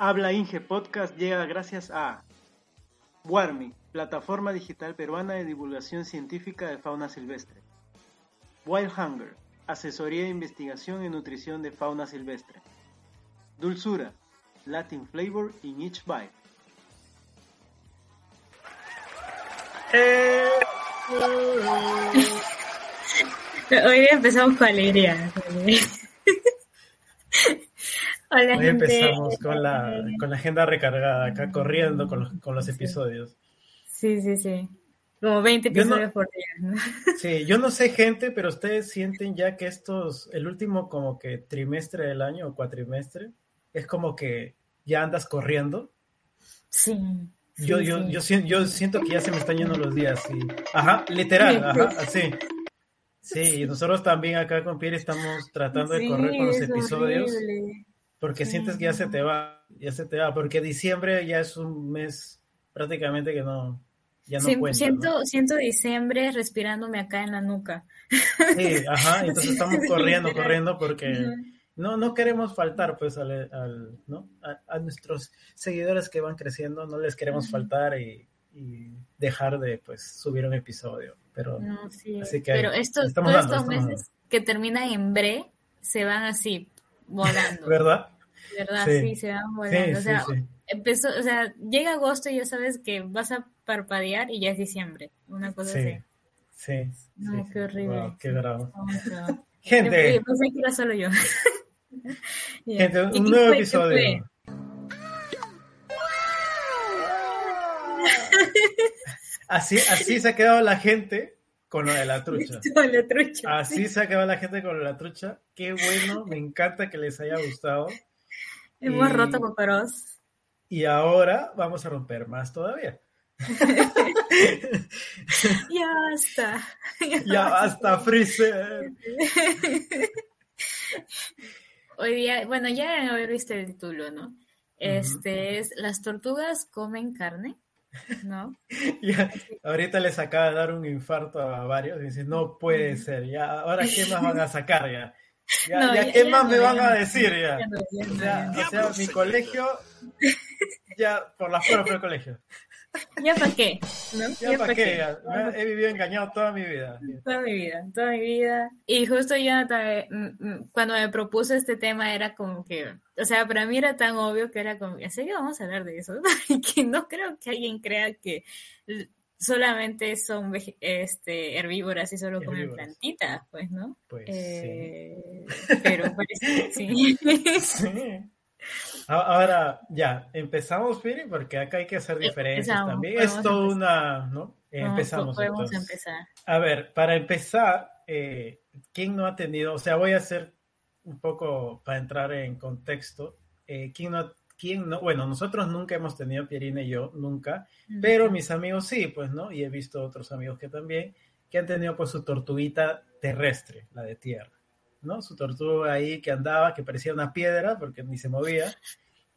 Habla Inge Podcast llega gracias a Warmi, plataforma digital peruana de divulgación científica de fauna silvestre. Wild Hunger, asesoría de investigación y nutrición de fauna silvestre. Dulzura, Latin flavor in each bite. Hoy empezamos con alegría. Hola, Hoy empezamos con la, con la agenda recargada, acá corriendo con los, con los episodios. Sí, sí, sí. Como 20 episodios por día. Sí, yo no sé, gente, pero ustedes sienten ya que estos, el último como que trimestre del año o cuatrimestre, es como que ya andas corriendo. Sí. yo, yo, Yo, yo, siento que ya se me están yendo los días. Ajá, literal, ajá, así. Sí, nosotros también acá con Pierre estamos tratando de correr con los episodios. Porque sientes que ya se te va, ya se te va, porque diciembre ya es un mes prácticamente que no, ya no cuenta, siento, siento diciembre respirándome acá en la nuca. Sí, ajá, entonces estamos corriendo, corriendo porque no, no queremos faltar pues al, ¿no? A, nuestros seguidores que van creciendo, no les queremos faltar y, dejar de pues subir un episodio. Pero, así que pero estos, todos estos meses que terminan en bre se van así volando. ¿Verdad? ¿Verdad? Sí, se van volando. o sea, empezó, o sea, llega agosto y ya sabes que vas a parpadear y ya es diciembre. Una cosa así. Sí. No, qué horrible. qué bravo. Gente. Yo pensé que era solo yo. Gente, un nuevo episodio. Así, así se ha quedado la gente con lo de la trucha. la trucha. Así se quedado la gente con la trucha. Qué bueno, me encanta que les haya gustado. Hemos roto con. Y ahora vamos a romper más todavía. ya basta. Ya, basta, Freezer. Hoy día, bueno, ya haber visto el título, ¿no? Este es Las tortugas comen carne. ¿No? ya, ahorita les acaba de dar un infarto a varios y dicen, no puede ser, ya, ahora qué más van a sacar ya. Ya, qué más me van a decir ya. o sea, mi colegio, ya por las pruebas del colegio. ¿Ya para qué? ¿Ya, para qué? He vivido engañado toda mi vida. Toda mi vida, toda mi vida. Y justo yo mm, mm, cuando me propuse este tema era como que, o sea, para mí era tan obvio que era como, ¿en serio vamos a hablar de eso? que no creo que alguien crea que solamente son este, herbívoras y solo comen plantitas, pues, ¿no? Pues eh, Pero parece sí. sí. Ahora, ya, empezamos, Piri, porque acá hay que hacer diferencias también. Es toda una, ¿no? empezamos. Podemos empezar. A ver, para empezar, eh, ¿quién no ha tenido, o sea, voy a hacer un poco para entrar en contexto, eh, ¿quién no ¿quién no? Bueno, nosotros nunca hemos tenido, Pierina y yo, nunca, pero mis amigos sí, pues, ¿no? Y he visto otros amigos que también, que han tenido pues su tortuguita terrestre, la de tierra. ¿No? Su tortuga ahí que andaba, que parecía una piedra porque ni se movía,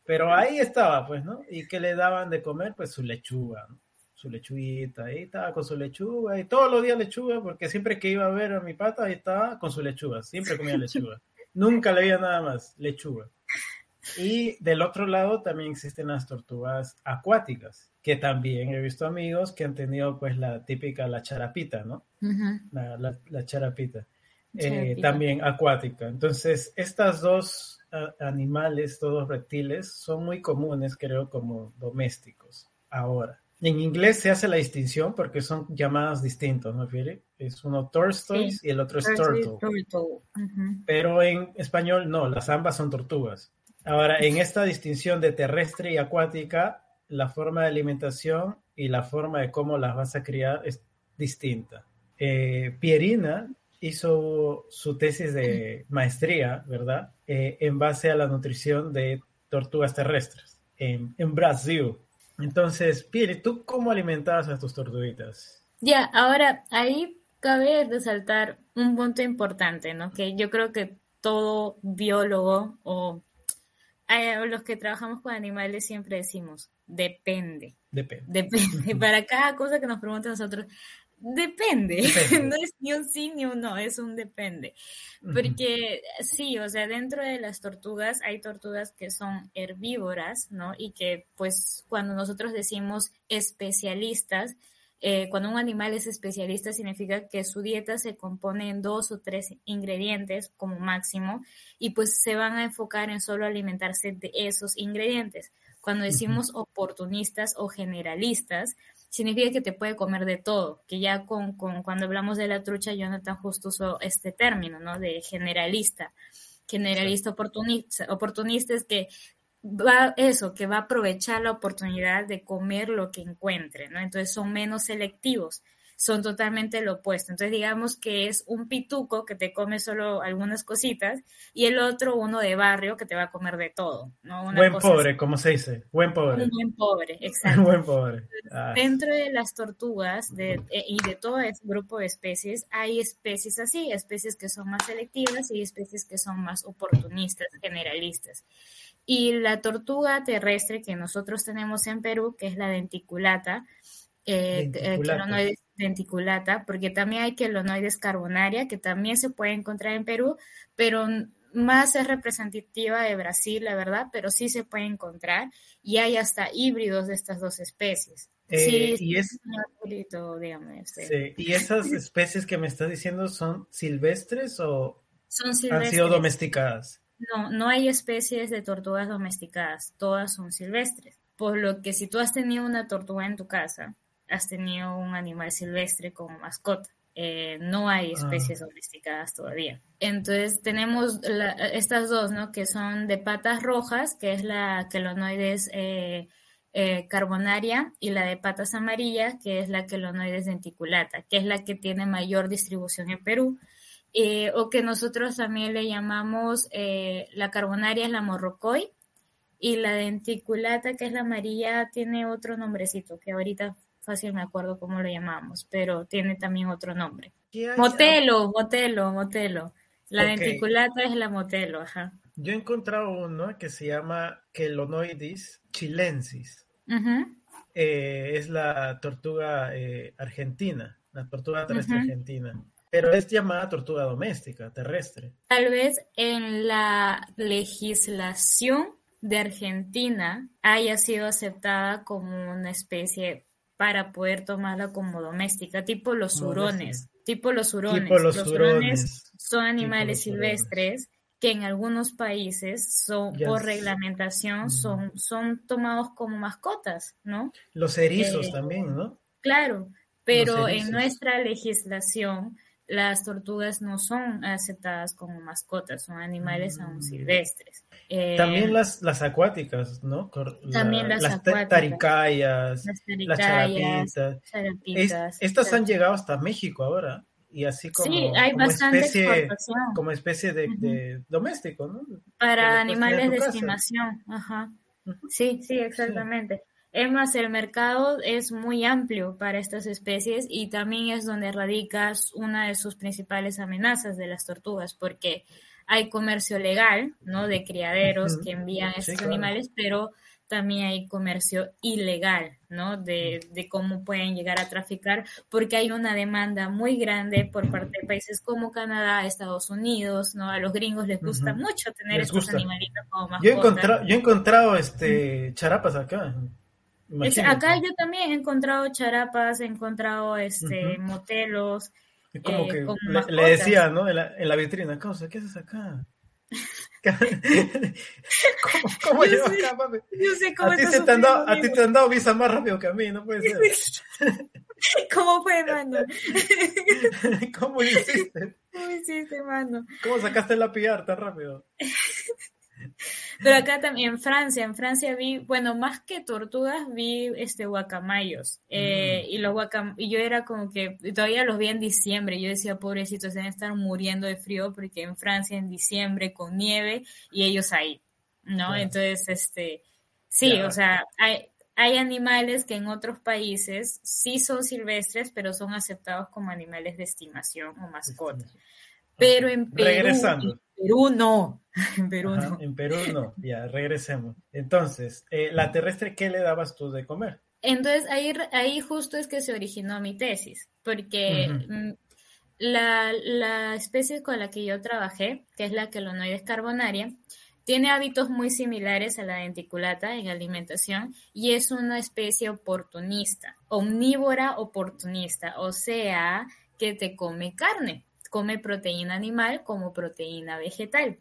pero ahí estaba, pues, ¿no? Y que le daban de comer, pues, su lechuga, Su lechuguita, ahí estaba con su lechuga, y todos los días lechuga, porque siempre que iba a ver a mi pata, ahí estaba con su lechuga, siempre comía lechuga. Nunca le veía nada más, lechuga. Y del otro lado también existen las tortugas acuáticas, que también he visto amigos que han tenido pues la típica, la charapita, ¿no? la, charapita. Eh, también acuática. Entonces, estas dos animales, todos reptiles, son muy comunes, creo, como domésticos ahora. En inglés se hace la distinción porque son llamadas distintas, ¿no, Fieri? Es uno Tortoise y el otro es Turtle. Pero en español no, las ambas son tortugas. Ahora, en esta distinción de terrestre y acuática, la forma de alimentación y la forma de cómo las vas a criar es distinta. Eh, Pierina hizo su tesis de maestría, ¿verdad? Eh, en base a la nutrición de tortugas terrestres en, Brasil. Entonces, Pierre, ¿tú cómo alimentabas a tus tortuguitas? Ya, ahora ahí cabe resaltar un punto importante, ¿no? Que yo creo que todo biólogo o eh, los que trabajamos con animales siempre decimos, depende. Depende. Depende. Para cada cosa que nos pregunten nosotros, Depende, no es ni un sí ni un no, es un depende. Porque sí, o sea, dentro de las tortugas hay tortugas que son herbívoras, ¿no? Y que pues cuando nosotros decimos especialistas, eh, cuando un animal es especialista significa que su dieta se compone en dos o tres ingredientes como máximo y pues se van a enfocar en solo alimentarse de esos ingredientes. Cuando decimos oportunistas o generalistas, significa que te puede comer de todo, que ya con, con cuando hablamos de la trucha, Jonathan justo usó este término, ¿no? De generalista. Generalista oportunista, oportunista es que va eso, que va a aprovechar la oportunidad de comer lo que encuentre, ¿no? Entonces son menos selectivos son totalmente lo opuesto. Entonces, digamos que es un pituco que te come solo algunas cositas y el otro uno de barrio que te va a comer de todo. ¿no? buen pobre, como se dice. Buen pobre. Un buen pobre, exacto. buen pobre. Ah. Dentro de las tortugas de, eh, y de todo este grupo de especies, hay especies así, especies que son más selectivas y especies que son más oportunistas, generalistas. Y la tortuga terrestre que nosotros tenemos en Perú, que es la denticulata, eh, eh denticulata, porque también hay quelonoides carbonaria, que también se puede encontrar en Perú, pero más es representativa de Brasil, la verdad, pero sí se puede encontrar y hay hasta híbridos de estas dos especies. sí, y, es, y esas especies que me estás diciendo son silvestres o son silvestres. han sido domesticadas. No, no hay especies de tortugas domesticadas, todas son silvestres. Por lo que si tú has tenido una tortuga en tu casa, has tenido un animal silvestre como mascota. Eh, no hay ah. especies domesticadas todavía. Entonces tenemos estas dos, ¿no? Que son de patas rojas, que es la quelonoides eh, eh, carbonaria, y la de patas amarillas, que es la quelonoides denticulata, que es la que tiene mayor distribución en Perú. o que nosotros también le llamamos, la carbonaria es la morrocoy, y la denticulata, que es la amarilla, tiene otro nombrecito que ahorita fácil me acuerdo cómo lo llamamos, pero tiene también otro nombre. Motelo, motelo, motelo. La denticulata es la motelo, ajá. Yo he encontrado uno que se llama Kelonoidis chilensis. Eh, es la tortuga eh, argentina, la tortuga terrestre argentina. Pero es llamada tortuga doméstica, terrestre. Tal vez en la legislación de Argentina haya sido aceptada como una especie para poder tomarla como doméstica, tipo los hurones, tipo los hurones. los, hurones son animales silvestres que en algunos países son por reglamentación son, son tomados como mascotas, ¿no? Los erizos eh, también, ¿no? Claro, pero en nuestra legislación las tortugas no son aceptadas como mascotas, son animales aún mm. silvestres. Eh, también las, las acuáticas, ¿no? también las, las acuáticas. Taricayas, las, charapitas. estas han llegado hasta México ahora. Y así como, sí, hay como especie, como especie de, doméstico, ¿no? Para animales de estimación, ajá. Sí, sí, exactamente. Es más, el mercado es muy amplio para estas especies y también es donde radica una de sus principales amenazas de las tortugas, porque hay comercio legal, ¿no? De criaderos que envían estos animales, pero también hay comercio ilegal, ¿no? De, de, cómo pueden llegar a traficar, porque hay una demanda muy grande por parte de países como Canadá, Estados Unidos, ¿no? A los gringos les gusta mucho tener estos animalitos como mascotas. Yo he encontrado, yo he encontrado este, charapas acá acá yo también he encontrado charapas, he encontrado este motelos. como eh, que le, decía, ¿no? En la, en la vitrina, ¿qué haces acá? ¿Cómo, cómo llevas acá, papi? Yo sé cómo a ti, te han dado, a ti te han dado visa más rápido que a mí, no puede ser. ¿Cómo fue, mano? ¿Cómo hiciste? ¿Cómo hiciste, mano? ¿Cómo sacaste la PR tan rápido? Pero acá también en Francia, en Francia vi, bueno, más que tortugas, vi este guacamayos. Eh, mm. y los guacam y yo era como que todavía los vi en diciembre. Yo decía, pobrecitos, deben estar muriendo de frío porque en Francia en diciembre con nieve y ellos ahí, ¿no? Entonces, este, sí, o sea, hay, hay animales que en otros países sí son silvestres, pero son aceptados como animales de estimación o mascotas. Pero en Perú, Regresando. Perú no. En Perú no. En Perú no. Ya, regresemos. Entonces, eh, la terrestre, ¿qué le dabas tú de comer? Entonces ahí, ahí justo es que se originó mi tesis, porque mm, la, la, especie con la que yo trabajé, que es la quelonoides carbonaria, tiene hábitos muy similares a la denticulata en alimentación y es una especie oportunista, omnívora oportunista, o sea, que te come carne, come proteína animal como proteína vegetal.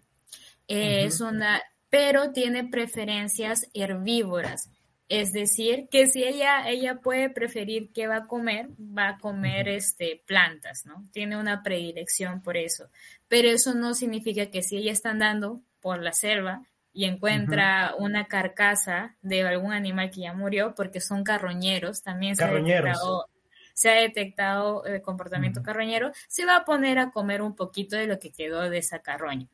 Es una, pero tiene preferencias herbívoras. Es decir, que si ella, ella puede preferir qué va a comer, va a comer este, plantas, ¿no? Tiene una predilección por eso. Pero eso no significa que si ella está andando por la selva y encuentra una carcasa de algún animal que ya murió, porque son carroñeros, también se ha detectado, se ha detectado el comportamiento carroñero, se va a poner a comer un poquito de lo que quedó de esa carroña.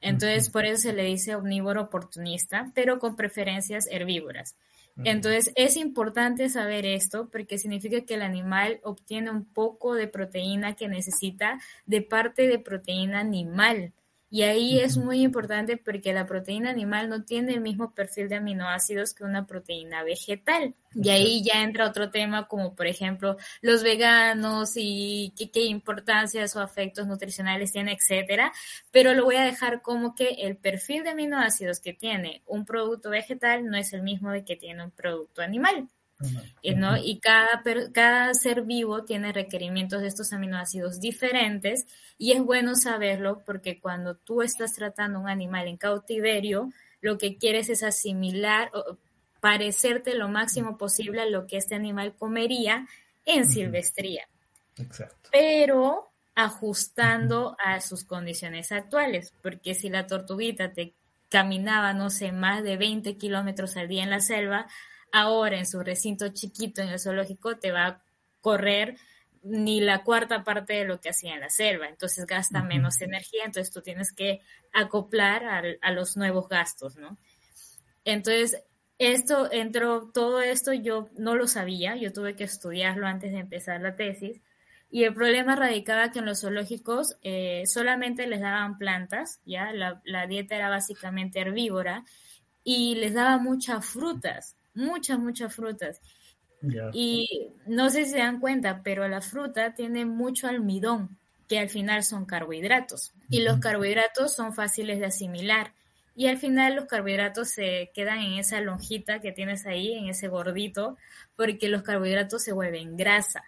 Entonces, por eso se le dice omnívoro oportunista, pero con preferencias herbívoras. Entonces, es importante saber esto porque significa que el animal obtiene un poco de proteína que necesita de parte de proteína animal. Y ahí es muy importante porque la proteína animal no tiene el mismo perfil de aminoácidos que una proteína vegetal. Y ahí ya entra otro tema como por ejemplo los veganos y qué, qué importancias o efectos nutricionales tiene, etcétera. Pero lo voy a dejar como que el perfil de aminoácidos que tiene un producto vegetal no es el mismo de que tiene un producto animal. ¿No? Y cada, cada ser vivo tiene requerimientos de estos aminoácidos diferentes y es bueno saberlo porque cuando tú estás tratando un animal en cautiverio, lo que quieres es asimilar o parecerte lo máximo posible a lo que este animal comería en silvestría. Exacto. Pero ajustando a sus condiciones actuales, porque si la tortuguita te caminaba, no sé, más de 20 kilómetros al día en la selva, ahora en su recinto chiquito en el zoológico te va a correr ni la cuarta parte de lo que hacía en la selva, entonces gasta menos energía, entonces tú tienes que acoplar a, los nuevos gastos, ¿no? Entonces, esto entró, todo esto yo no lo sabía, yo tuve que estudiarlo antes de empezar la tesis, y el problema radicaba que en los zoológicos eh, solamente les daban plantas, ya la, la, dieta era básicamente herbívora, y les daba muchas frutas, muchas, muchas frutas. Y no sé si se dan cuenta, pero la fruta tiene mucho almidón, que al final son carbohidratos. Y los carbohidratos son fáciles de asimilar. Y al final los carbohidratos se quedan en esa lonjita que tienes ahí, en ese gordito, porque los carbohidratos se vuelven grasa.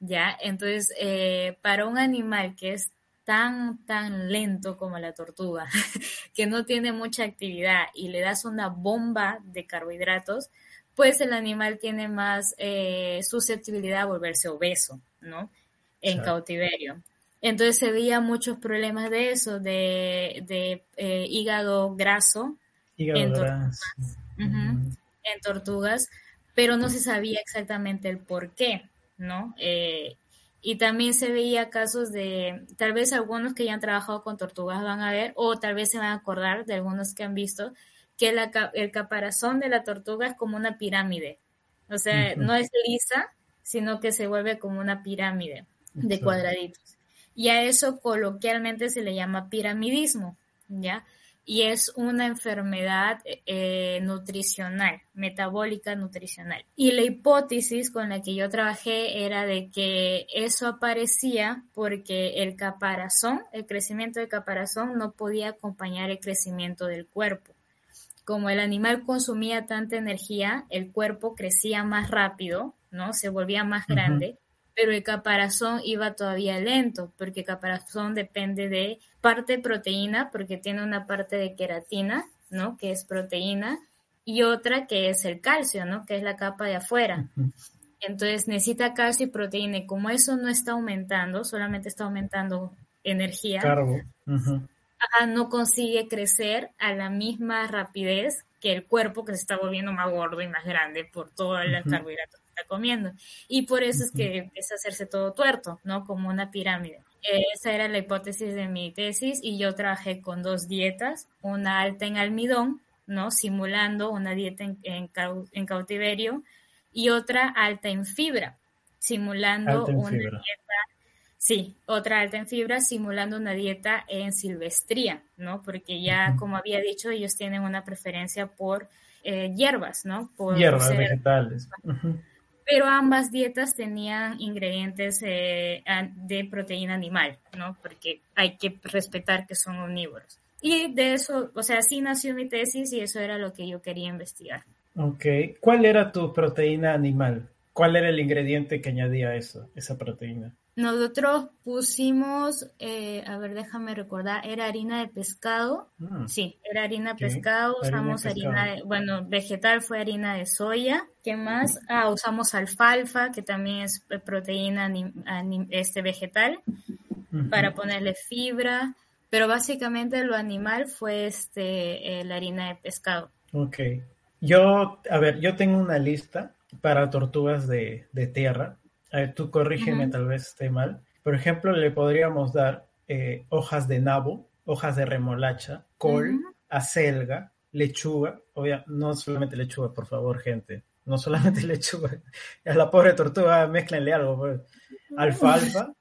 ¿Ya? Entonces, eh, para un animal que es tan, tan lento como la tortuga, que no tiene mucha actividad y le das una bomba de carbohidratos, pues el animal tiene más eh, susceptibilidad a volverse obeso, ¿no? En cautiverio. Entonces se veía muchos problemas de eso, de, eh, hígado graso, en, Tortugas, en tortugas, pero no se sabía exactamente el por qué, ¿no? Eh, y también se veía casos de, tal vez algunos que ya han trabajado con tortugas van a ver, o tal vez se van a acordar de algunos que han visto, que la, el caparazón de la tortuga es como una pirámide. O sea, no es lisa, sino que se vuelve como una pirámide de cuadraditos. Y a eso coloquialmente se le llama piramidismo, ¿ya? Y es una enfermedad eh, nutricional, metabólica nutricional. Y la hipótesis con la que yo trabajé era de que eso aparecía porque el caparazón, el crecimiento del caparazón no podía acompañar el crecimiento del cuerpo. Como el animal consumía tanta energía, el cuerpo crecía más rápido, ¿no? Se volvía más grande pero el caparazón iba todavía lento, porque el caparazón depende de parte proteína, porque tiene una parte de queratina, ¿no? Que es proteína, y otra que es el calcio, ¿no? Que es la capa de afuera. Entonces necesita calcio y proteína, y como eso no está aumentando, solamente está aumentando energía, no consigue crecer a la misma rapidez que el cuerpo que se está volviendo más gordo y más grande por todo el carbohidrato comiendo. Y por eso es que empieza a hacerse todo tuerto, ¿no? Como una pirámide. Esa era la hipótesis de mi tesis y yo trabajé con dos dietas, una alta en almidón, ¿no? Simulando una dieta en, cautiverio y otra alta en fibra, simulando una dieta, sí, otra alta en fibra, simulando una dieta en silvestría, ¿no? Porque ya, como había dicho, ellos tienen una preferencia por eh, hierbas, ¿no? Por hierbas, vegetales. Pero ambas dietas tenían ingredientes eh, de proteína animal, ¿no? Porque hay que respetar que son omnívoros. Y de eso, o sea, así nació mi tesis y eso era lo que yo quería investigar. Ok. ¿Cuál era tu proteína animal? ¿Cuál era el ingrediente que añadía eso, esa proteína? Nosotros pusimos, eh, a ver, déjame recordar, era harina de pescado. Mm. Sí, era harina de pescado. Usamos harina, de, bueno, vegetal fue harina de soya. ¿Qué más? Ah, usamos alfalfa, que también es proteína este, vegetal, para ponerle fibra. Pero básicamente lo animal fue este, eh, la harina de pescado. Ok. Yo, a ver, yo tengo una lista para tortugas de, tierra. Tú corrígeme, tal vez esté mal. Por ejemplo, le podríamos dar eh, hojas de nabo, hojas de remolacha, col, acelga, lechuga, obvia, no solamente lechuga, por favor, gente, no solamente lechuga, a la pobre tortuga mezclenle algo, pues. alfalfa,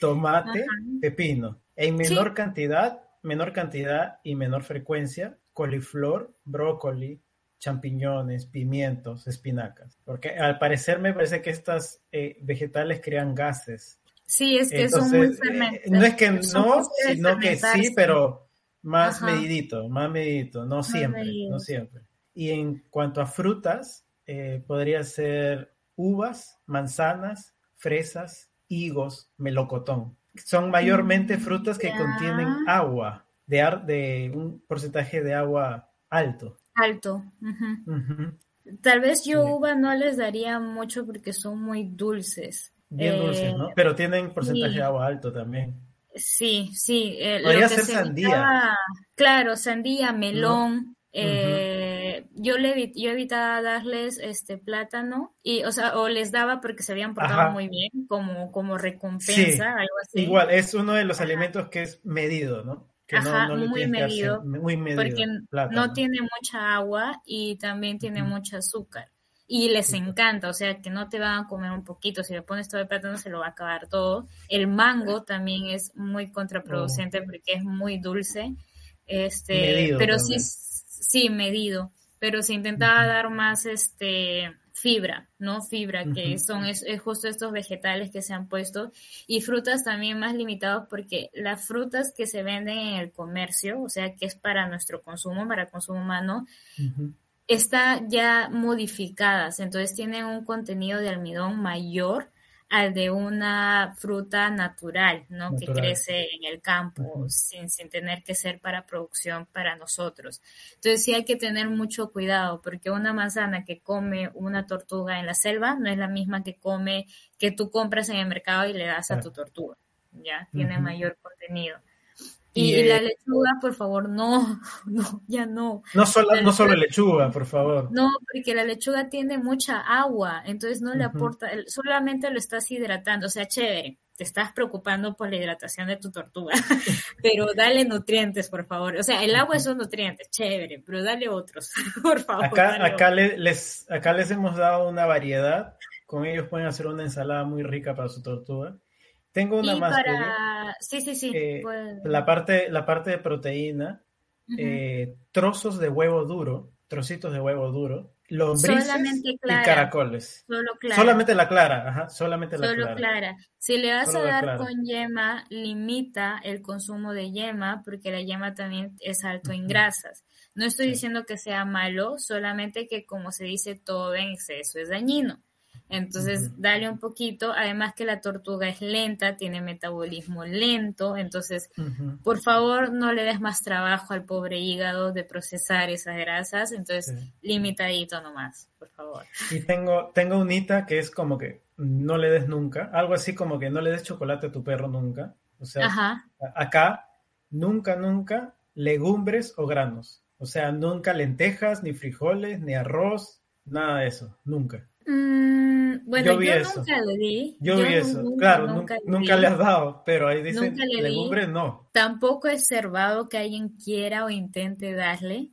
tomate, pepino, en menor cantidad, menor cantidad y menor frecuencia, coliflor, brócoli, champiñones, pimientos, espinacas. Porque al parecer me parece que estas eh, vegetales crean gases. Sí, es que son muy fermentados. Eh, no es que no, sino que sí, pero más medidito, más medidito, no siempre, no siempre. Y en cuanto a frutas, eh, podría ser uvas, manzanas, fresas, higos, melocotón. Son mayormente frutas que contienen agua, de, de un porcentaje de agua alto. Alto. Tal vez yo uva no les daría mucho porque son muy dulces. Bien dulces, ¿no? Eh, Pero tienen porcentaje de agua alto también. Sí, sí. Eh, Podría ser sandía. claro, sandía, melón. Eh, yo le yo evitaba darles este plátano y o sea o les daba porque se habían portado muy bien como como recompensa algo así igual es uno de los alimentos que es medido no Ajá, muy, medido, muy medido, porque no tiene mucha agua y también tiene mucho azúcar. Y les encanta, o sea, que no te van a comer un poquito, si le pones todo el plátano se lo va a acabar todo. El mango también es muy contraproducente oh. porque es muy dulce. Este, pero sí, sí, medido. Pero se intentaba dar más este fibra, ¿no? Fibra, que son es, justo estos vegetales que se han puesto y frutas también más limitados porque las frutas que se venden en el comercio, o sea, que es para nuestro consumo, para consumo humano, están ya modificadas, entonces tienen un contenido de almidón mayor al de una fruta natural, ¿no? Que crece en el campo sin, sin tener que ser para producción para nosotros. Entonces sí hay que tener mucho cuidado porque una manzana que come una tortuga en la selva no es la misma que come, que tú compras en el mercado y le das a tu tortuga, ¿ya? Tiene mayor contenido. Y, la lechuga, por favor, no, no, ya no. No solo, no solo lechuga, por favor. No, porque la lechuga tiene mucha agua, entonces no le aporta, solamente lo estás hidratando, o sea, chévere, te estás preocupando por la hidratación de tu tortuga, pero dale nutrientes, por favor. O sea, el agua es un nutriente, chévere, pero dale otros, por favor. Acá, acá, les, acá les hemos dado una variedad, con ellos pueden hacer una ensalada muy rica para su tortuga. Tengo una más. Sí, sí, sí. Pues. la, parte, la parte de proteína, eh, trozos de huevo duro, trocitos de huevo duro, lombrices y caracoles. Solo clara. Solamente la clara, ajá, solamente la Solo clara. Si le vas a dar con yema, limita el consumo de yema, porque la yema también es alto en grasas. No estoy diciendo que sea malo, solamente que como se dice, todo en exceso es dañino. Entonces, dale un poquito. Además que la tortuga es lenta, tiene metabolismo lento. Entonces, por favor, no le des más trabajo al pobre hígado de procesar esas grasas. Entonces, limitadito nomás, por favor. Y tengo, tengo unita que es como que no le des nunca. Algo así como que no le des chocolate a tu perro nunca. O sea, acá, nunca, nunca legumbres o granos. O sea, nunca lentejas, ni frijoles, ni arroz, nada de eso, nunca. Mm, bueno, yo, nunca le di. Yo, vi eso, claro, nunca, le, has dado, pero ahí dice legumbres no. Tampoco he observado que alguien quiera o intente darle.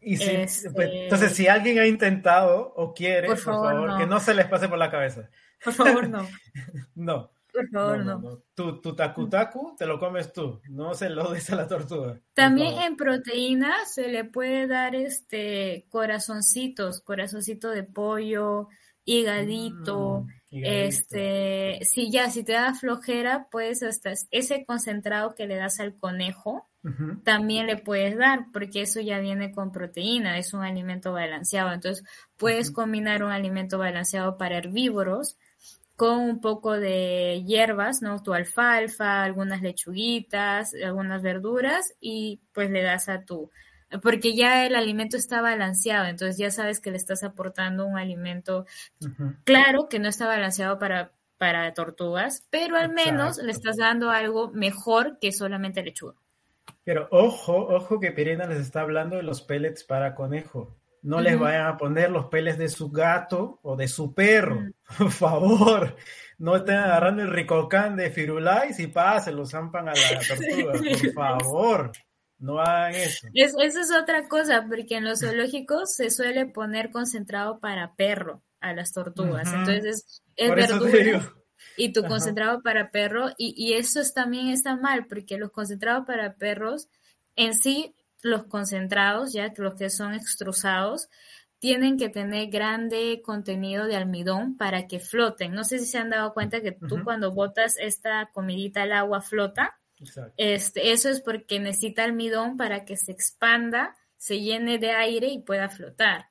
Y si, este, pues, entonces, si alguien ha intentado o quiere, por favor, que no se les pase por la cabeza. Por favor, no. no. Por favor, no. Tu, tu tacu tacu te lo comes tú, no se lo des a la tortuga. También en proteína se le puede dar este corazoncitos, corazoncito de pollo, higadito, mm, este, si ya, si te da flojera, pues hasta ese concentrado que le das al conejo, también le puedes dar, porque eso ya viene con proteína, es un alimento balanceado. Entonces, puedes combinar un alimento balanceado para herbívoros con un poco de hierbas, ¿no? Tu alfalfa, algunas lechuguitas, algunas verduras y pues le das a tu, porque ya el alimento está balanceado, entonces ya sabes que le estás aportando un alimento, claro que no está balanceado para, para tortugas, pero al menos le estás dando algo mejor que solamente lechuga. Pero ojo, ojo que Pirena les está hablando de los pellets para conejo. No les vayan a poner los pellets de su gato o de su perro, por favor. No estén agarrando el ricocán de Firulais y pa, se lo zampan a la tortuga, por favor. No hagan eso. Es, eso es otra cosa, porque en los zoológicos se suele poner concentrado para perro a las tortugas. Entonces es verdura y tu concentrado para perro. Y, y eso también está mal, porque los concentrados para perros, en sí, los concentrados, ya los que son extrusados, tienen que tener grande contenido de almidón para que floten. No sé si se han dado cuenta que tú cuando botas esta comidita al agua flota. Este, eso es porque necesita almidón para que se expanda, se llene de aire y pueda flotar.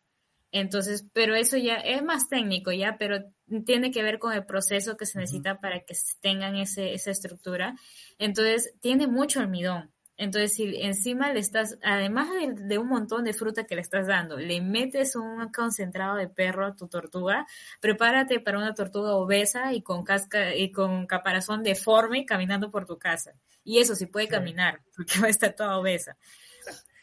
Entonces, pero eso ya es más técnico ya, pero tiene que ver con el proceso que se necesita para que tengan ese, esa estructura. Entonces, tiene mucho almidón. Entonces, si encima le estás, además de, un montón de fruta que le estás dando, le metes un concentrado de perro a tu tortuga, prepárate para una tortuga obesa y con casca y con caparazón deforme caminando por tu casa. Y eso sí puede caminar, porque va a estar toda obesa.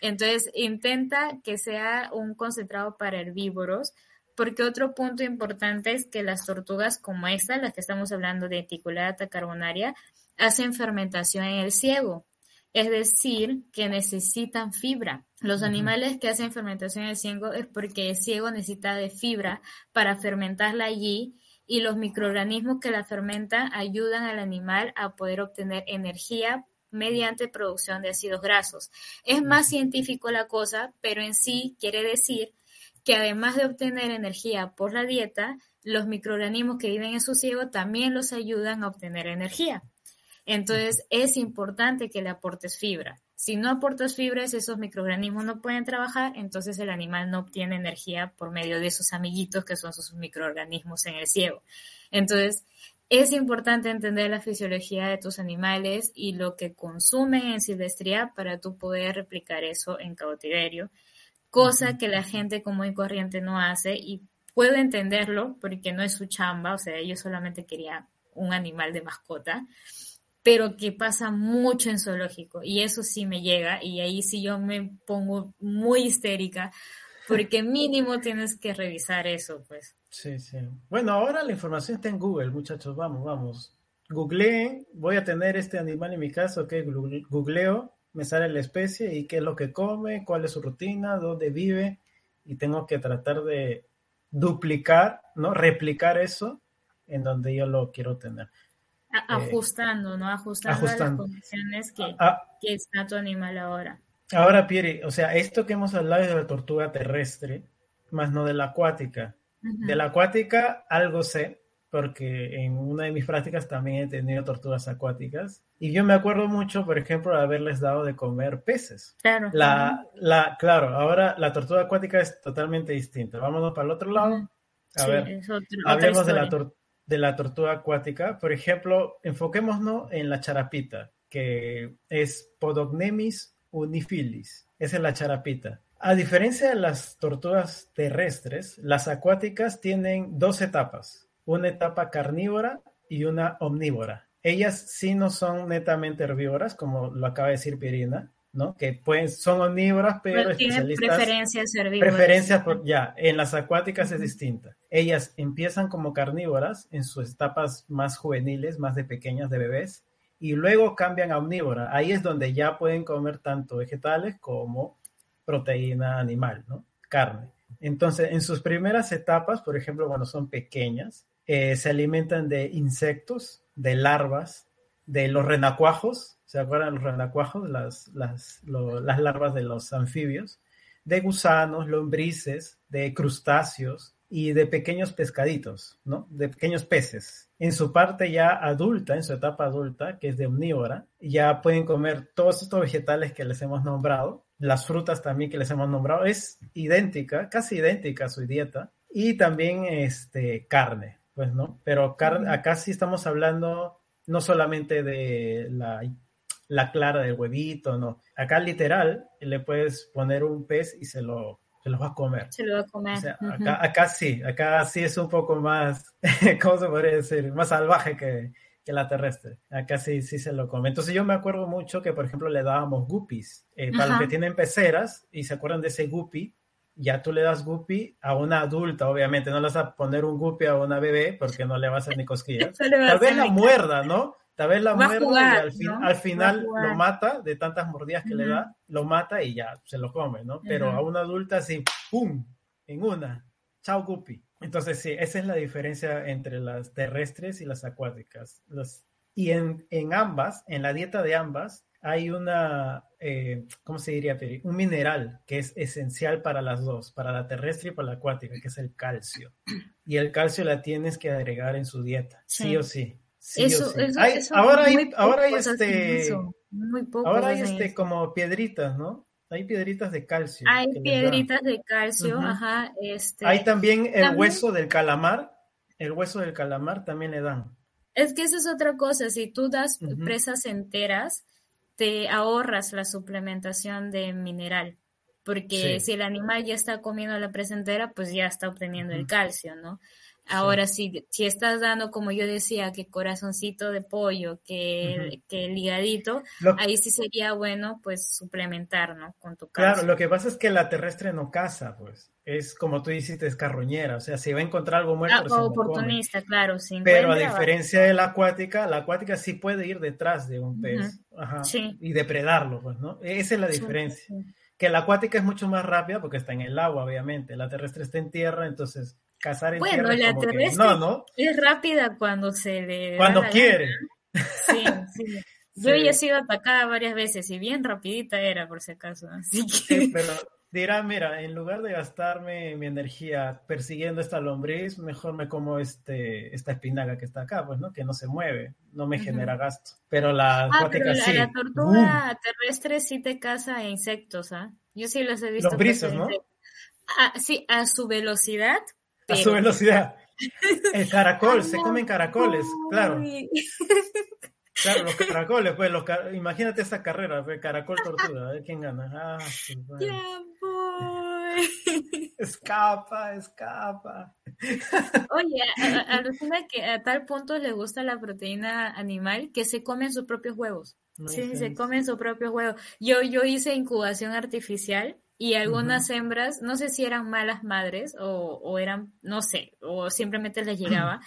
Entonces, intenta que sea un concentrado para herbívoros, porque otro punto importante es que las tortugas como esta, las que estamos hablando de Eticulata carbonaria, hacen fermentación en el ciego es decir, que necesitan fibra. Los animales que hacen fermentación de ciego es porque el ciego necesita de fibra para fermentarla allí y los microorganismos que la fermentan ayudan al animal a poder obtener energía mediante producción de ácidos grasos. Es más científico la cosa, pero en sí quiere decir que además de obtener energía por la dieta, los microorganismos que viven en su ciego también los ayudan a obtener energía. Entonces es importante que le aportes fibra. Si no aportas fibras, esos microorganismos no pueden trabajar, entonces el animal no obtiene energía por medio de esos amiguitos que son sus microorganismos en el ciego. Entonces, es importante entender la fisiología de tus animales y lo que consumen en silvestría para tú poder replicar eso en cautiverio, cosa que la gente común y corriente no hace y puedo entenderlo porque no es su chamba, o sea, ellos solamente querían un animal de mascota pero que pasa mucho en zoológico y eso sí me llega y ahí sí yo me pongo muy histérica porque mínimo tienes que revisar eso, pues. Sí, sí. Bueno, ahora la información está en Google, muchachos, vamos, vamos. Googleen, voy a tener este animal en mi casa, ok, googleo, me sale la especie y qué es lo que come, cuál es su rutina, dónde vive y tengo que tratar de duplicar, ¿no? Replicar eso en donde yo lo quiero tener. Eh, ajustando, ¿no? Ajustando, a las condiciones que, ah, que, está tu animal ahora. Ahora, Pierre, o sea, esto que hemos hablado es de la tortuga terrestre, más no de la acuática. De la acuática algo sé, porque en una de mis prácticas también he tenido tortugas acuáticas. Y yo me acuerdo mucho, por ejemplo, de haberles dado de comer peces. Claro. La, la, claro, ahora la tortuga acuática es totalmente distinta. Vámonos para el otro lado. A ver, hablemos de la tortuga de la tortuga acuática. Por ejemplo, enfoquémonos en la charapita, que es Podognemis unifilis. Esa es la charapita. A diferencia de las tortugas terrestres, las acuáticas tienen dos etapas, una etapa carnívora y una omnívora. Ellas sí no son netamente herbívoras, como lo acaba de decir Pirina, ¿no? Que pueden, son omnívoras, pero, especialistas. Preferencias herbívoras. Preferencias, por, ya, en las acuáticas es distinta. Ellas empiezan como carnívoras en sus etapas más juveniles, más de pequeñas, de bebés, y luego cambian a omnívora. Ahí es donde ya pueden comer tanto vegetales como proteína animal, ¿no? Carne. Entonces, en sus primeras etapas, por ejemplo, cuando son pequeñas, eh, se alimentan de insectos, de larvas, de los renacuajos, ¿se acuerdan los renacuajos? Las, las, las larvas de los anfibios, de gusanos, lombrices, de crustáceos y de pequeños pescaditos, ¿no? De pequeños peces. En su parte ya adulta, en su etapa adulta, que es de omnívora, ya pueden comer todos estos vegetales que les hemos nombrado, las frutas también que les hemos nombrado, es idéntica, casi idéntica a su dieta, y también este, carne, pues, ¿no? Pero acá sí estamos hablando no solamente de la, la, clara del huevito, no. Acá literal le puedes poner un pez y se lo, se lo va a comer. Se lo va a comer. O sea, acá, acá, sí, acá sí es un poco más, ¿cómo se podría decir? Más salvaje que, que la terrestre. Acá sí, sí se lo come. Entonces yo me acuerdo mucho que, por ejemplo, le dábamos guppies. Eh, para los que tienen peceras y se acuerdan de ese guppy, ya tú le das guppy a una adulta, obviamente. No le vas a poner un guppy a una bebé porque no le vas a hacer ni cosquillas. Tal vez la muerda, ¿no? Tal vez la muerda y al, fin, al final lo mata de tantas mordidas que le da, lo mata y ya se lo come, ¿no? Pero a una adulta sí, ¡pum! En una. Chao guppy. Entonces, sí, esa es la diferencia entre las terrestres y las acuáticas. y en, en, ambas, en la dieta de ambas, hay una, eh, ¿cómo se diría, Peri? Un mineral que es esencial para las dos, para la terrestre y para la acuática, que es el calcio. Y el calcio la tienes que agregar en su dieta, sí, o sí. Sí eso, hay, ahora hay, ahora hay este, muy ahora hay este como piedritas, ¿no? Hay piedritas de calcio. Hay piedritas de calcio, ajá. Este, Hay también el hueso del calamar. El hueso del calamar también le dan. Es que eso es otra cosa. Si tú das presas enteras, te ahorras la suplementación de mineral. Porque si el animal ya está comiendo la presa entera, pues ya está obteniendo el calcio, ¿no? Ahora, si, si estás dando, como yo decía, que corazoncito de pollo, que, que el ligadito, ahí sí sería bueno, pues, suplementar, ¿no? Con tu calcio. Claro, lo que pasa es que la terrestre no caza, pues. Es como tú dices, es carroñera. O sea, si va a encontrar algo muerto. Ah, oportunista, claro, sí. Pero a diferencia de la acuática, la acuática sí puede ir detrás de un pez. Ajá, sí. Y depredarlo, pues, ¿no? Esa es la diferencia. que la acuática es mucho más rápida porque está en el agua, obviamente. La terrestre está en tierra, entonces cazar en bueno, la terrestre no, ¿no? es rápida cuando se le cuando quiere. Sí, sí. Yo ya he sido atacada varias veces y bien rapidita era por si acaso. Así que... pero dirá, mira, en lugar de gastarme mi energía persiguiendo esta lombriz, mejor me como este, esta espinaca que está acá, pues, ¿no? Que no se mueve, no me genera gasto. Pero la ah, pero la, la tortuga terrestre sí te caza insectos, ¿ah? Yo sí los he visto. Lombrices, ¿no? Ah, sí, a su velocidad, a su velocidad. El caracol, se comen caracoles, claro. Claro, los caracoles, pues, los imagínate esa carrera, pues, caracol tortuga, a ver quién gana. Ah, Ya voy. Escapa, escapa. Oye, alucina que a tal punto le gusta la proteína animal que se comen sus propios huevos. sí, se comen sus propios huevos. Yo, yo hice incubación artificial y algunas hembras, no sé si eran malas madres o, o eran, no sé, o simplemente les llegaba,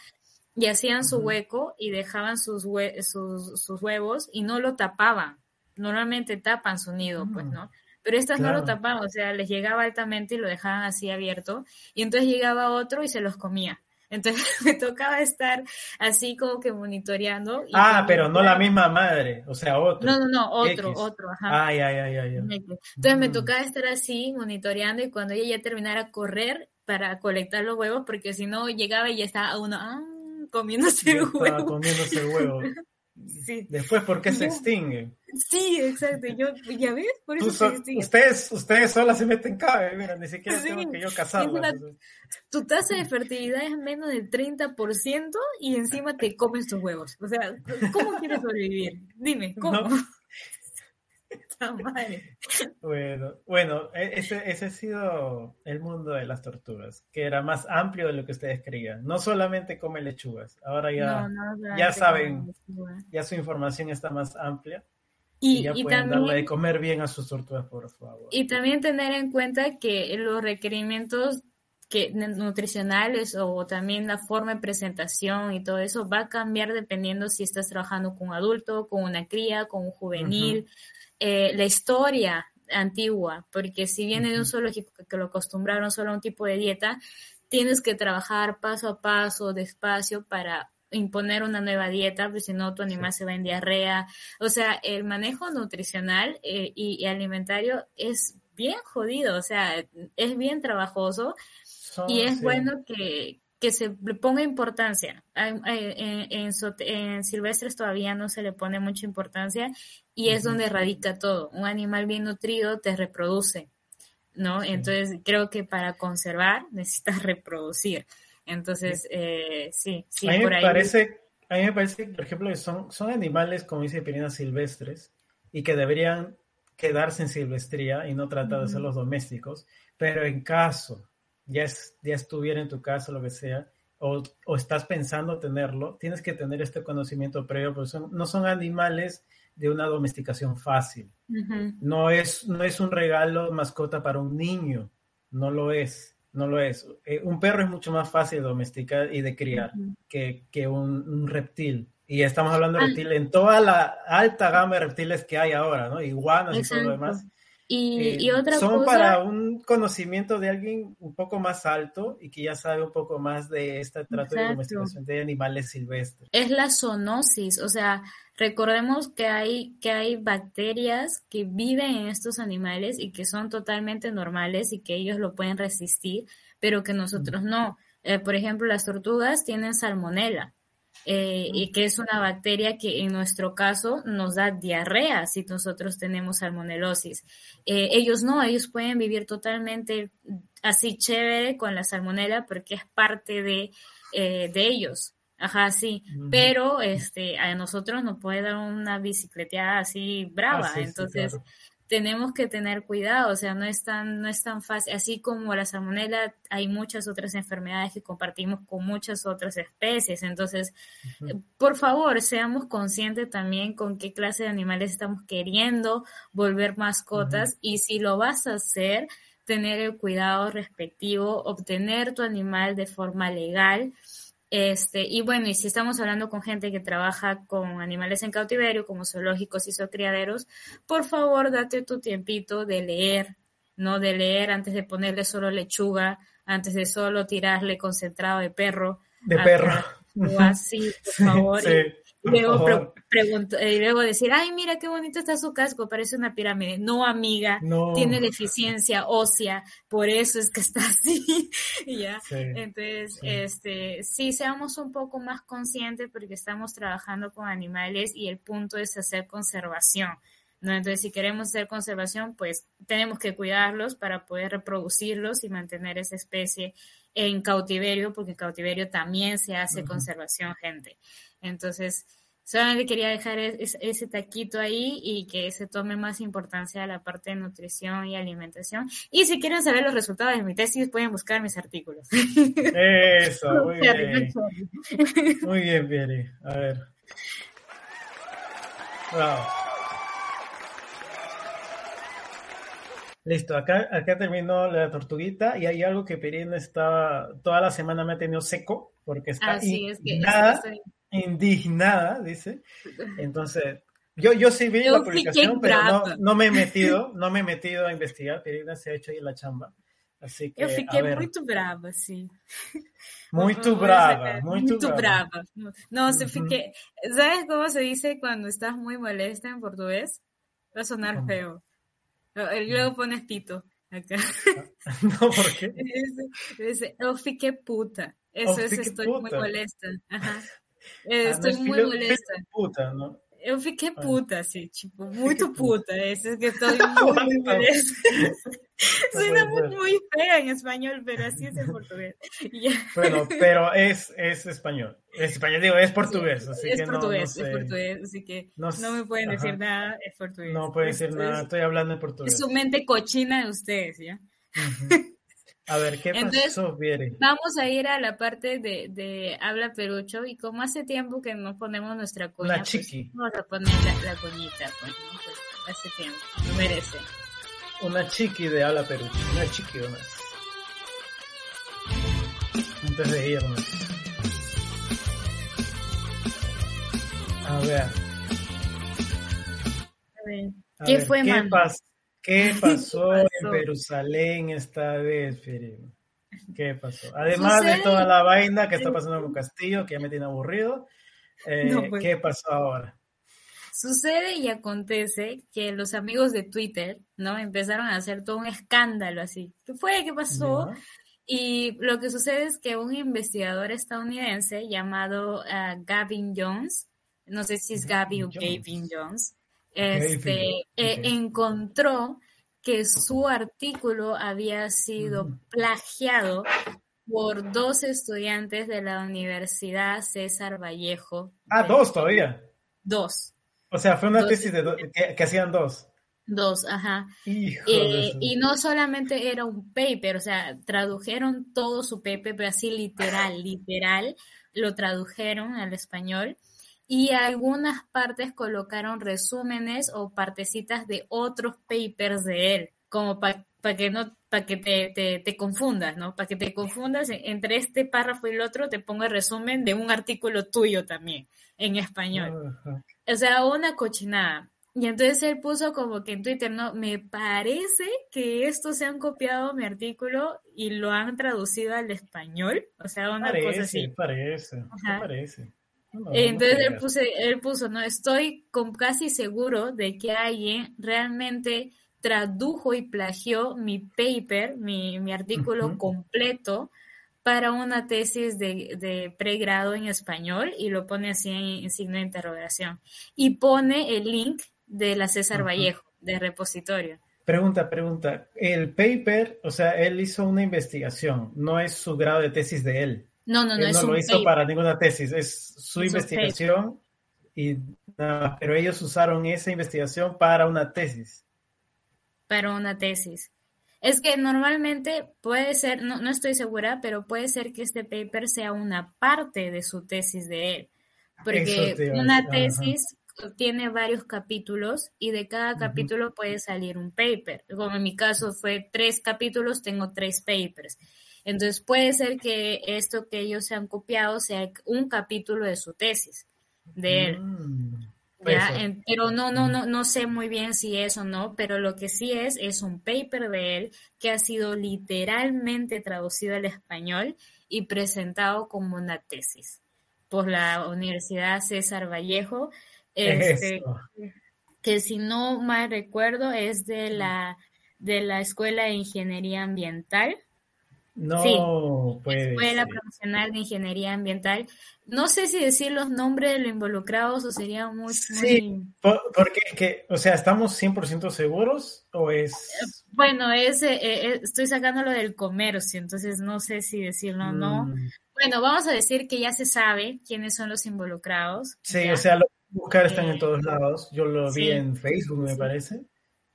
y hacían su hueco y dejaban sus, sus, sus, huevos y no lo tapaban. Normalmente tapan su nido, pues, mm, ¿no? Pero estas no lo tapaban, o sea, les llegaba altamente y lo dejaban así abierto, y entonces llegaba otro y se los comía. Entonces me tocaba estar así como que monitoreando. ah, pero no la misma madre, o sea, otro. No, no, no, otro, otro, ajá. Ay, ay, ay, ay. Entonces me mm. tocaba estar así monitoreando y cuando ella ya terminara correr para colectar los huevos, porque si no llegaba y ya estaba uno ah, comiéndose el huevo. comiéndose el huevo. Sí. Después, ¿por qué se extinguen? Sí, exacto. Yo, ya ves, por eso se extinguen. Ustedes, ustedes solas se meten cabe, mira, ni siquiera tengo que yo casarlas. tu tasa de fertilidad es menos del 30% y encima te comes tus huevos. O sea, ¿cómo quieres sobrevivir? Dime, ¿cómo? Bueno, bueno, e, ese, ese ha sido el mundo de las tortugas, que era más amplio de lo que ustedes creían. No solamente come lechugas, ahora ya, ya saben, ya su información está más amplia. Y, ya pueden darle de comer bien a sus tortugas, por favor. Y también tener en cuenta que los requerimientos que nutricionales o también la forma de presentación y todo eso va a cambiar dependiendo si estás trabajando con un adulto, con una cría, con un juvenil. Eh, la historia antigua, porque si viene de un zoológico que lo acostumbraron solo a un tipo de dieta, tienes que trabajar paso a paso, despacio, para imponer una nueva dieta, pues si no tu animal se va en diarrea. O sea, el manejo nutricional eh, y, alimentario es bien jodido, o sea, es bien trabajoso y es bueno que, que se le ponga importancia. En, en, silvestres todavía no se le pone mucha importancia y es donde radica todo. Un animal bien nutrido te reproduce, ¿no? Entonces creo que para conservar necesitas reproducir. Entonces, eh, sí, sí, a mí me Parece, a mí me parece que, por ejemplo, son, son animales, como dice Pirina, silvestres y que deberían quedarse en silvestría y no tratar de ser los domésticos, pero en caso ya, es, ya estuviera en tu casa, lo que sea, o, o, estás pensando tenerlo, tienes que tener este conocimiento previo, porque son, no son animales de una domesticación fácil. no, es, no es un regalo mascota para un niño, no lo es, no lo es. Eh, un perro es mucho más fácil de domesticar y de criar que, que un, un, reptil. Y estamos hablando de ah. reptiles en toda la alta gama de reptiles que hay ahora, ¿no? Iguanas y todo lo demás. Y, eh, son para un conocimiento de alguien un poco más alto y que ya sabe un poco más de este trato de domesticación de animales silvestres. Es la zoonosis, o sea, recordemos que hay, que hay bacterias que viven en estos animales y que son totalmente normales y que ellos lo pueden resistir, pero que nosotros no. Eh, por ejemplo, las tortugas tienen salmonela eh, y que es una bacteria que en nuestro caso nos da diarrea si nosotros tenemos salmonelosis. Eh, ellos no, ellos pueden vivir totalmente así chévere con la salmonela porque es parte de, eh, de ellos. Ajá, sí, pero este, a nosotros nos puede dar una bicicleteada así brava, ah, entonces tenemos que tener cuidado, o sea, no es tan, no es tan fácil, así como la salmonela, hay muchas otras enfermedades que compartimos con muchas otras especies, entonces, por favor, seamos conscientes también con qué clase de animales estamos queriendo volver mascotas y si lo vas a hacer, tener el cuidado respectivo, obtener tu animal de forma legal, este, y bueno, y si estamos hablando con gente que trabaja con animales en cautiverio, como zoológicos y zoocriaderos, por favor date tu tiempito de leer, ¿no? De leer antes de ponerle solo lechuga, antes de solo tirarle concentrado de perro. De perro. O así, por favor. Luego, pregunto, y luego decir, ay, mira qué bonito está su casco, parece una pirámide. No, amiga, tiene deficiencia ósea, por eso es que está así. ¿ya? Entonces, este, sí, seamos un poco más conscientes porque estamos trabajando con animales y el punto es hacer conservación. ¿no? Entonces, si queremos hacer conservación, pues tenemos que cuidarlos para poder reproducirlos y mantener esa especie en cautiverio, porque en cautiverio también se hace conservación, gente. Entonces, solamente quería dejar ese, taquito ahí y que se tome más importancia a la parte de nutrición y alimentación. Y si quieren saber los resultados de mi tesis, pueden buscar mis artículos. Eso, muy bien. Muy bien, Pieri. A ver. Wow. Listo, acá, acá terminó la tortuguita y hay algo que Pieri estaba, toda la semana me ha tenido seco porque está Así es que, nada, indignada, dice. Entonces, yo, yo sí vi la publicación, pero no, no, me he metido, no me he metido a investigar, Pirina se ha hecho ahí la chamba. Así que, eu fiquei muito brava, sim. Muito brava, muito, muito brava. brava. Nossa, eu fiquei. ¿Sabes cómo se dice cuando estás muy molesta en portugués? Va a sonar feo. Luego pones pito acá. No, ¿por quê? Eu fiquei puta. Eso es, estoy puta. muy molesta. Ajá. É, estou ah, muito molesta. Puta, não? Eu fiquei puta, assim, tipo, muito puta. Esse que estou muito molesta. Suena muy, muy fea en español, pero así es en portugués. Bueno, pero es, es español. Es español, digo, es portugués. Así es que portugués, no, no sé. es portugués, así que no, no me pueden decir ajá. nada, es portugués. No pueden decir nada, estoy hablando en portugués. Es su mente cochina de ustedes, ¿ya? Uh -huh. A ver, ¿qué Entonces, pasó, Vamos a ir a la parte de, de, habla perucho y como hace tiempo que no ponemos nuestra coña, la pues, chiqui. vamos a poner la, la coñita, pues, ¿no? pues, hace tiempo, merece. Una chiqui de habla perucho, una chiqui más. Antes de irnos. A ver. A ver. ¿Qué ver, fue, ¿qué, ¿Qué pasó, en Jerusalén esta vez, Fere? ¿Qué pasó? Además de toda la vaina que está pasando con Castillo, que ya me tiene aburrido, eh, pues. ¿qué pasó ahora? Sucede y acontece que los amigos de Twitter, ¿no? Empezaron a hacer todo un escándalo así. ¿Qué fue? ¿Qué pasó? Y lo que sucede es que un investigador estadounidense llamado ah, Gavin Jones, no sé si es Gavin o Gavin Jones, este, eh, encontró que su artículo había sido plagiado por dos estudiantes de la Universidad César Vallejo. Ah, dos todavía. Dos. O sea, fue una tesis de que, hacían dos. Dos, ajá. Eh, y no solamente era un paper, o sea, tradujeron todo su paper, pero así literal, literal, lo tradujeron al español y algunas partes colocaron resúmenes o partecitas de otros papers de él, como para que no para que te, te, confundas, ¿no? Para que te confundas entre este párrafo y el otro, te pongo el resumen de un artículo tuyo también, en español. O sea, una cochinada. Y entonces él puso como que en Twitter, no, me parece que esto se han copiado mi artículo y lo han traducido al español. O sea, una cosa así. Parece, parece. Entonces él, puso, él puso, no, estoy con, casi seguro de que alguien realmente tradujo y plagió mi paper, mi, mi artículo completo para una tesis de, pregrado en español y lo pone así en, signo de interrogación. Y pone el link de la César Vallejo, de repositorio. Pregunta, pregunta. El paper, o sea, él hizo una investigación, no es su grado de tesis de él. No, no, no. Él no lo hizo para ninguna tesis, es su investigación, y, pero ellos usaron esa investigación para una tesis para una tesis. Es que normalmente puede ser, no, no estoy segura, pero puede ser que este paper sea una parte de su tesis de él. Porque una tesis tiene varios capítulos y de cada capítulo puede salir un paper. Como en mi caso fue tres capítulos, tengo tres papers. Entonces puede ser que esto que ellos se han copiado sea un capítulo de su tesis, de él. Mm pero no, no, no, no sé muy bien si es o no, pero lo que sí es, es un paper de él que ha sido literalmente traducido al español y presentado como una tesis por la Universidad César Vallejo, este, que si no mal recuerdo es de la, de la Escuela de Ingeniería Ambiental no, sí, Escuela Profesional de Ingeniería Ambiental. No sé si decir los nombres de los involucrados o sería muy... Sí, porque es que, o sea, ¿estamos 100% seguros o es...? Bueno, es, eh, eh, estoy sacándolo del comercio, entonces no sé si decirlo o no. Mm. Bueno, vamos a decir que ya se sabe quiénes son los involucrados. Sí, o sea, los buscar están en eh, todos lados. Yo lo vi en Facebook, me parece.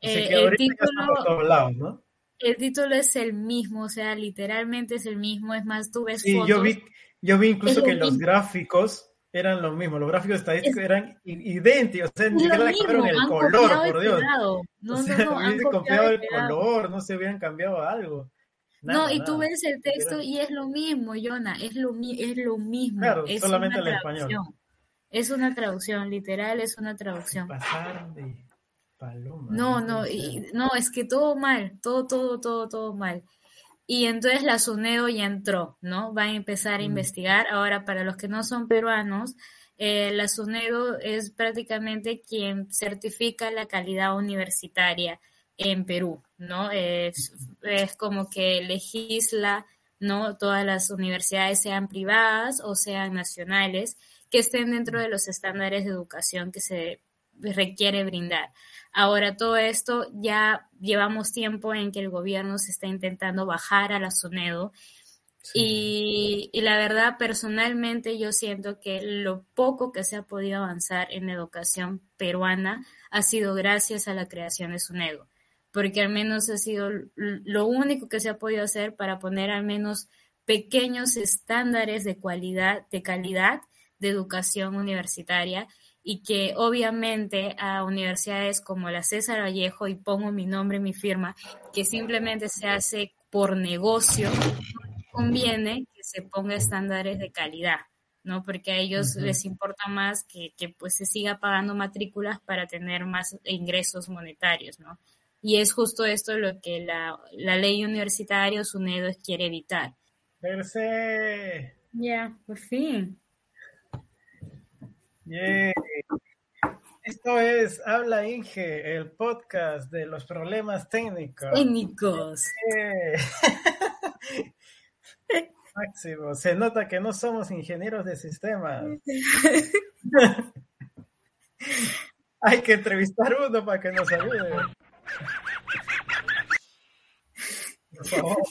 Que el título... todos lados, ¿no? El título es el mismo, o sea, literalmente es el mismo. Es más, tú ves sí, yo vi, yo vi incluso que los gráficos eran los mismos, los gráficos estadísticos eran idénticos, o sea, ni siquiera cambiaron el color, por Dios. No, o sea, no, no, han copiado el color, no se hubieran cambiado algo. no, y tú ves el texto y es lo mismo, Jonah, es lo, es lo mismo. Claro, es solamente el español. Es una traducción, literal, es una traducción. Pasaron de no, no, y, no, es que todo mal, todo, todo, todo, todo mal. Y entonces la SUNEDO ya entró, ¿no? Va a empezar a mm. investigar. Ahora, para los que no son peruanos, eh, la SUNEDO es prácticamente quien certifica la calidad universitaria en Perú, ¿no? Es, es como que legisla, ¿no? Todas las universidades, sean privadas o sean nacionales, que estén dentro de los estándares de educación que se requiere brindar. Ahora, todo esto ya llevamos tiempo en que el gobierno se está intentando bajar a la SUNEDO. Y, la verdad, personalmente, yo siento que lo poco que se ha podido avanzar en educación peruana ha sido gracias a la creación de SUNEDO, porque al menos ha sido lo único que se ha podido hacer para poner al menos pequeños estándares de cualidad, de calidad de educación universitaria y que obviamente a universidades como la César Vallejo, y pongo mi nombre y mi firma, que simplemente se hace por negocio, conviene que se ponga estándares de calidad, ¿no? Porque a ellos les importa más que, que, pues se siga pagando matrículas para tener más ingresos monetarios, ¿no? Y es justo esto lo que la, la ley universitaria o SUNEDO quiere evitar, Regresé. Ya, por fin. Yeah. Esto es Habla Inge, el podcast de los problemas técnicos. Técnicos. Yeah. Máximo, se nota que no somos ingenieros de sistemas. Hay que entrevistar uno para que nos ayude. Por favor.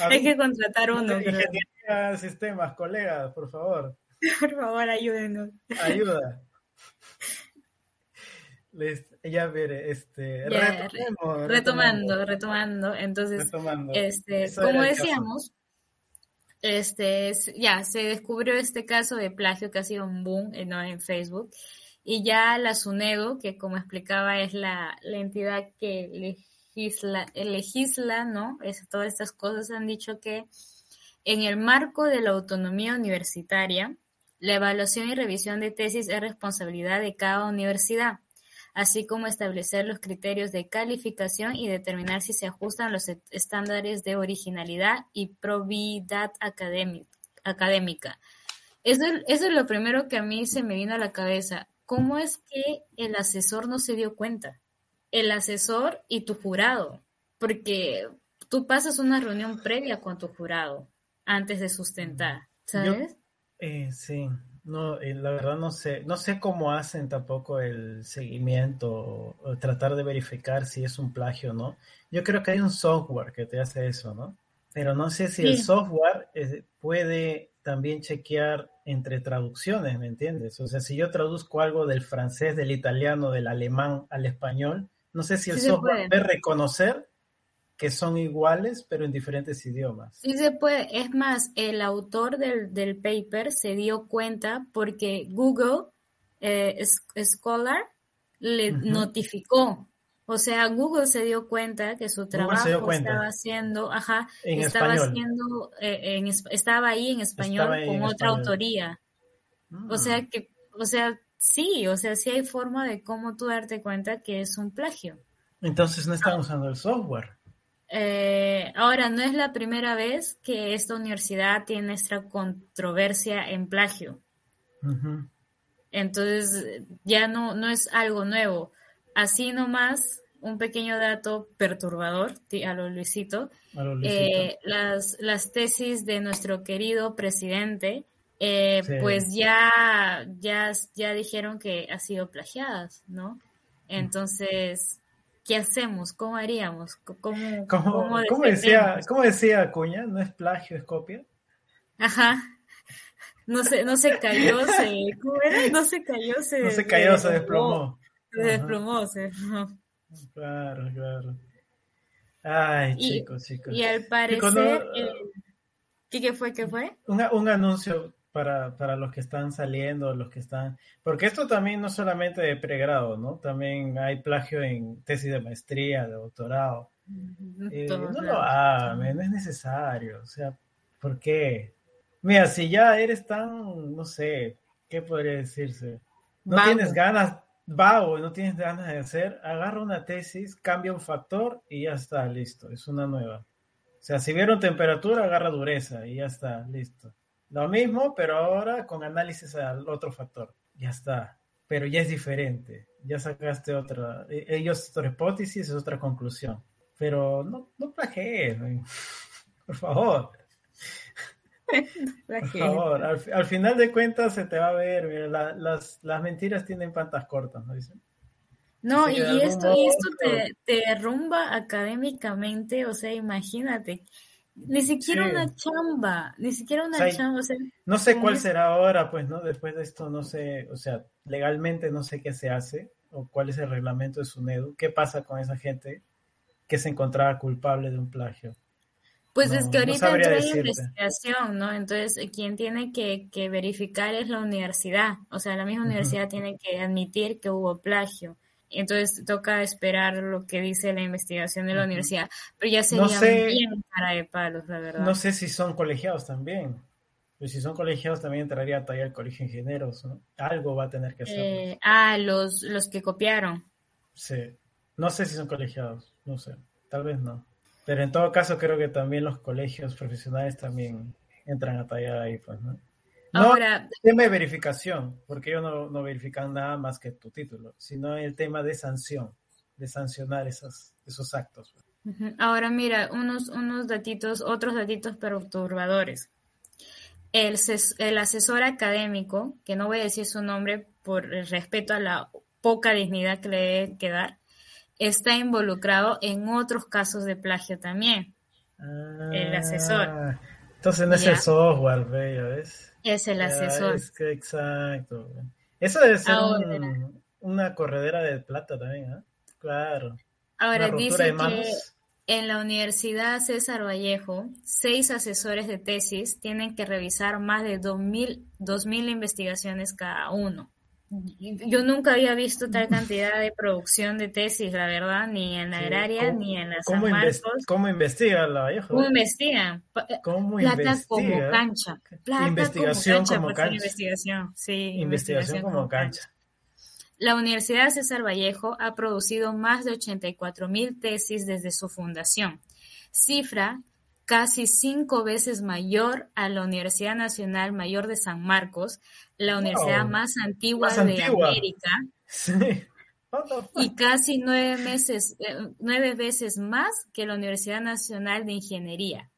Hay que contratar uno. Ingeniería de sistemas, colegas, por favor. Por favor, ayúdenos. Ayuda. Ya veré, este, Ya, retomemos, Retomando, retomando. Entonces, retomando. este, Eso como decíamos, este, es- ya se descubrió este caso de plagio que ha sido un boom eh, ¿no? en Facebook y ya la SUNEDO, que como explicaba es la, la entidad que legisla, eh, legisla, ¿no? Es, todas estas cosas han dicho que en el marco de la autonomía universitaria, la evaluación y revisión de tesis es responsabilidad de cada universidad así como establecer los criterios de calificación y determinar si se ajustan los estándares de originalidad y probidad académi- académica. Eso, eso es lo primero que a mí se me vino a la cabeza. ¿Cómo es que el asesor no se dio cuenta? El asesor y tu jurado, porque tú pasas una reunión previa con tu jurado antes de sustentar, ¿sabes? Eh, sí, no, eh, la verdad no sé, no sé cómo hacen tampoco el seguimiento o, o tratar de verificar si es un plagio o no. Yo creo que hay un software que te hace eso, ¿no? Pero no sé si el Sí. software eh, puede también chequear entre traducciones, ¿me entiendes? O sea, si yo traduzco algo del francés, del italiano, del alemán al español, no sé si el Sí software puede reconocer que son iguales, pero en diferentes idiomas. Sí se puede. Es más, el autor del, del paper se dio cuenta porque Google eh, Scholar le notificó. O sea, Google se dio cuenta que su trabajo estaba haciendo, ajá, En estaba español. haciendo, eh, en es- estaba ahí en español ahí con en otra español. autoría. Mm. O sea que, o sea, sí, o sea, sí hay forma de cómo tú darte cuenta que es un plagio. Entonces no están usando el software. Eh, ahora, no es la primera vez que esta universidad tiene esta controversia en plagio. Entonces, ya no, no es algo nuevo. Así nomás, un pequeño dato perturbador a lo Luisito. A lo Luisito. Eh, las, las tesis de nuestro querido presidente, eh, Sí. pues ya, ya, ya dijeron que ha sido plagiadas, ¿no? Entonces, ¿qué hacemos? ¿Cómo haríamos? ¿Cómo, ¿Cómo, cómo cómo decía? ¿Cómo decía Acuña? ¿No es plagio, es copia? Ajá. No se, no se cayó, se, ¿cómo era? No se cayó, se, No se cayó, se desplomó. Se desplomó, se desplomó. Claro, claro. Ay, Y- chicos, chicos. Y al Chicos, parecer, no, eh, ¿qué, qué fue? ¿Qué fue? un, un anuncio para, para los que están saliendo, los que están... Porque esto también no solamente de pregrado, ¿no? También hay plagio en tesis de maestría, de doctorado. Eh, no lo hagan, no es necesario. O sea, ¿por qué? Mira, si ya eres tan, no sé, ¿qué podría decirse? No Vago. tienes ganas, vago, no tienes ganas de hacer, agarra una tesis, cambia un factor y ya está, listo, es una nueva. O sea, si vieron temperatura, agarra dureza y ya está, listo. Lo mismo, pero ahora con análisis al otro factor. Ya está. Pero ya es diferente. Ya sacaste otra. e- Ellos, otra hipótesis, es otra conclusión. Pero no, no plagies. Por favor. Por favor. Al, al final de cuentas se te va a ver. mira, la- las, las mentiras tienen patas cortas, ¿no dicen? No, y, esto, y esto te, te derrumba académicamente, o sea, imagínate, ni siquiera Sí. una chamba, ni siquiera una O sea, chamba, o sea, No sé cuál será ahora, pues, ¿no? Después de esto, no sé, o sea, legalmente no sé qué se hace o cuál es el reglamento de SUNEDU. ¿Qué pasa con esa gente que se encontraba culpable de un plagio? Pues No, es que no ahorita sabría entra en investigación, ¿no? Entonces, quien tiene que, que verificar es la universidad. O sea, la misma universidad tiene que admitir que hubo plagio. Entonces, toca esperar lo que dice la investigación de la universidad. Pero ya No sería sé- bien cara de palos, la verdad. No sé si son colegiados también. Pues si son colegiados también entraría todavía el colegio de ingenieros, ¿no? Algo va a tener que hacer. Eh, ah, los, los que copiaron. Sí. No sé si son colegiados, no sé. Tal vez no. Pero en todo caso creo que también los colegios profesionales también entran a tallar ahí, pues, ¿no? No Ahora, el tema de verificación, porque ellos no, no verifican nada más que tu título, sino el tema de sanción, de sancionar esos, esos actos. ahora mira, unos, unos datitos, otros datitos perturbadores. El, ses- el asesor académico, que no voy a decir su nombre por el respeto a la poca dignidad que le debe quedar, está involucrado en otros casos de plagio también. El asesor. Ah, Entonces no es Ya. el software, ya ves. Es el asesor. es que exacto. Eso debe ser un- una corredera de plata también, ¿ah? Claro. Ahora dice que en la Universidad César Vallejo, seis asesores de tesis tienen que revisar más de 2.000 2.000 investigaciones cada uno. Yo nunca había visto tal cantidad de producción de tesis, la verdad, ni en la Sí, agraria, ¿cómo- ni en la San ¿Cómo, inves- Marcos. cómo investiga la Vallejo? ¿Cómo investigan? Pa- eh, ¿Cómo Plata como investiga? cancha. Plata Investigación como cancha. como cancha. Investigación, sí. Investigación como cancha. La Universidad César Vallejo ha producido más de 84 mil tesis desde su fundación, cifra casi cinco veces mayor a la Universidad Nacional Mayor de San Marcos, la Wow. universidad más antigua Más de antigua. América, Sí. Y casi nueve, meses, eh, nueve veces más que la Universidad Nacional de Ingeniería.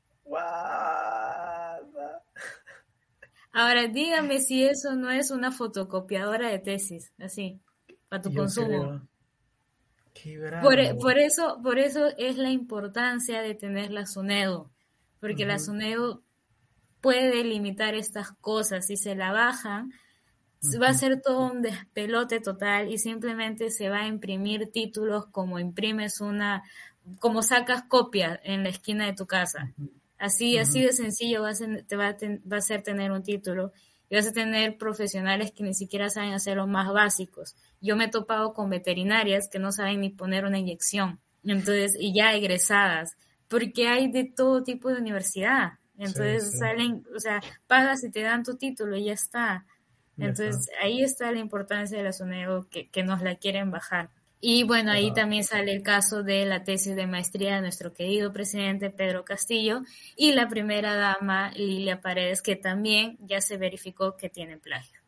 Ahora, dígame si eso no es una fotocopiadora de tesis, así, para tu Yo consumo. Qué Por, bravo. por eso, por eso es la importancia de tener la SUNEDO, porque la. SUNEDO puede limitar estas cosas. Si se la bajan, va a ser todo un despelote total y simplemente se va a imprimir títulos como imprimes una, como sacas copia en la esquina de tu casa. Así, así Ujú. de sencillo va a ser, te va a, ten- va a ser tener un título y vas a tener profesionales que ni siquiera saben hacer los más básicos. Yo me he topado con veterinarias que no saben ni poner una inyección, entonces, y ya egresadas, porque hay de todo tipo de universidad. Entonces sí. salen, o sea, pagas y te dan tu título y ya está. Ya Entonces ahí está la importancia de la SUNEDO que, que nos la quieren bajar. Y bueno, ahí también sale el caso de la tesis de maestría de nuestro querido presidente Pedro Castillo y la primera dama Lilia Paredes, que también ya se verificó que tiene plagio.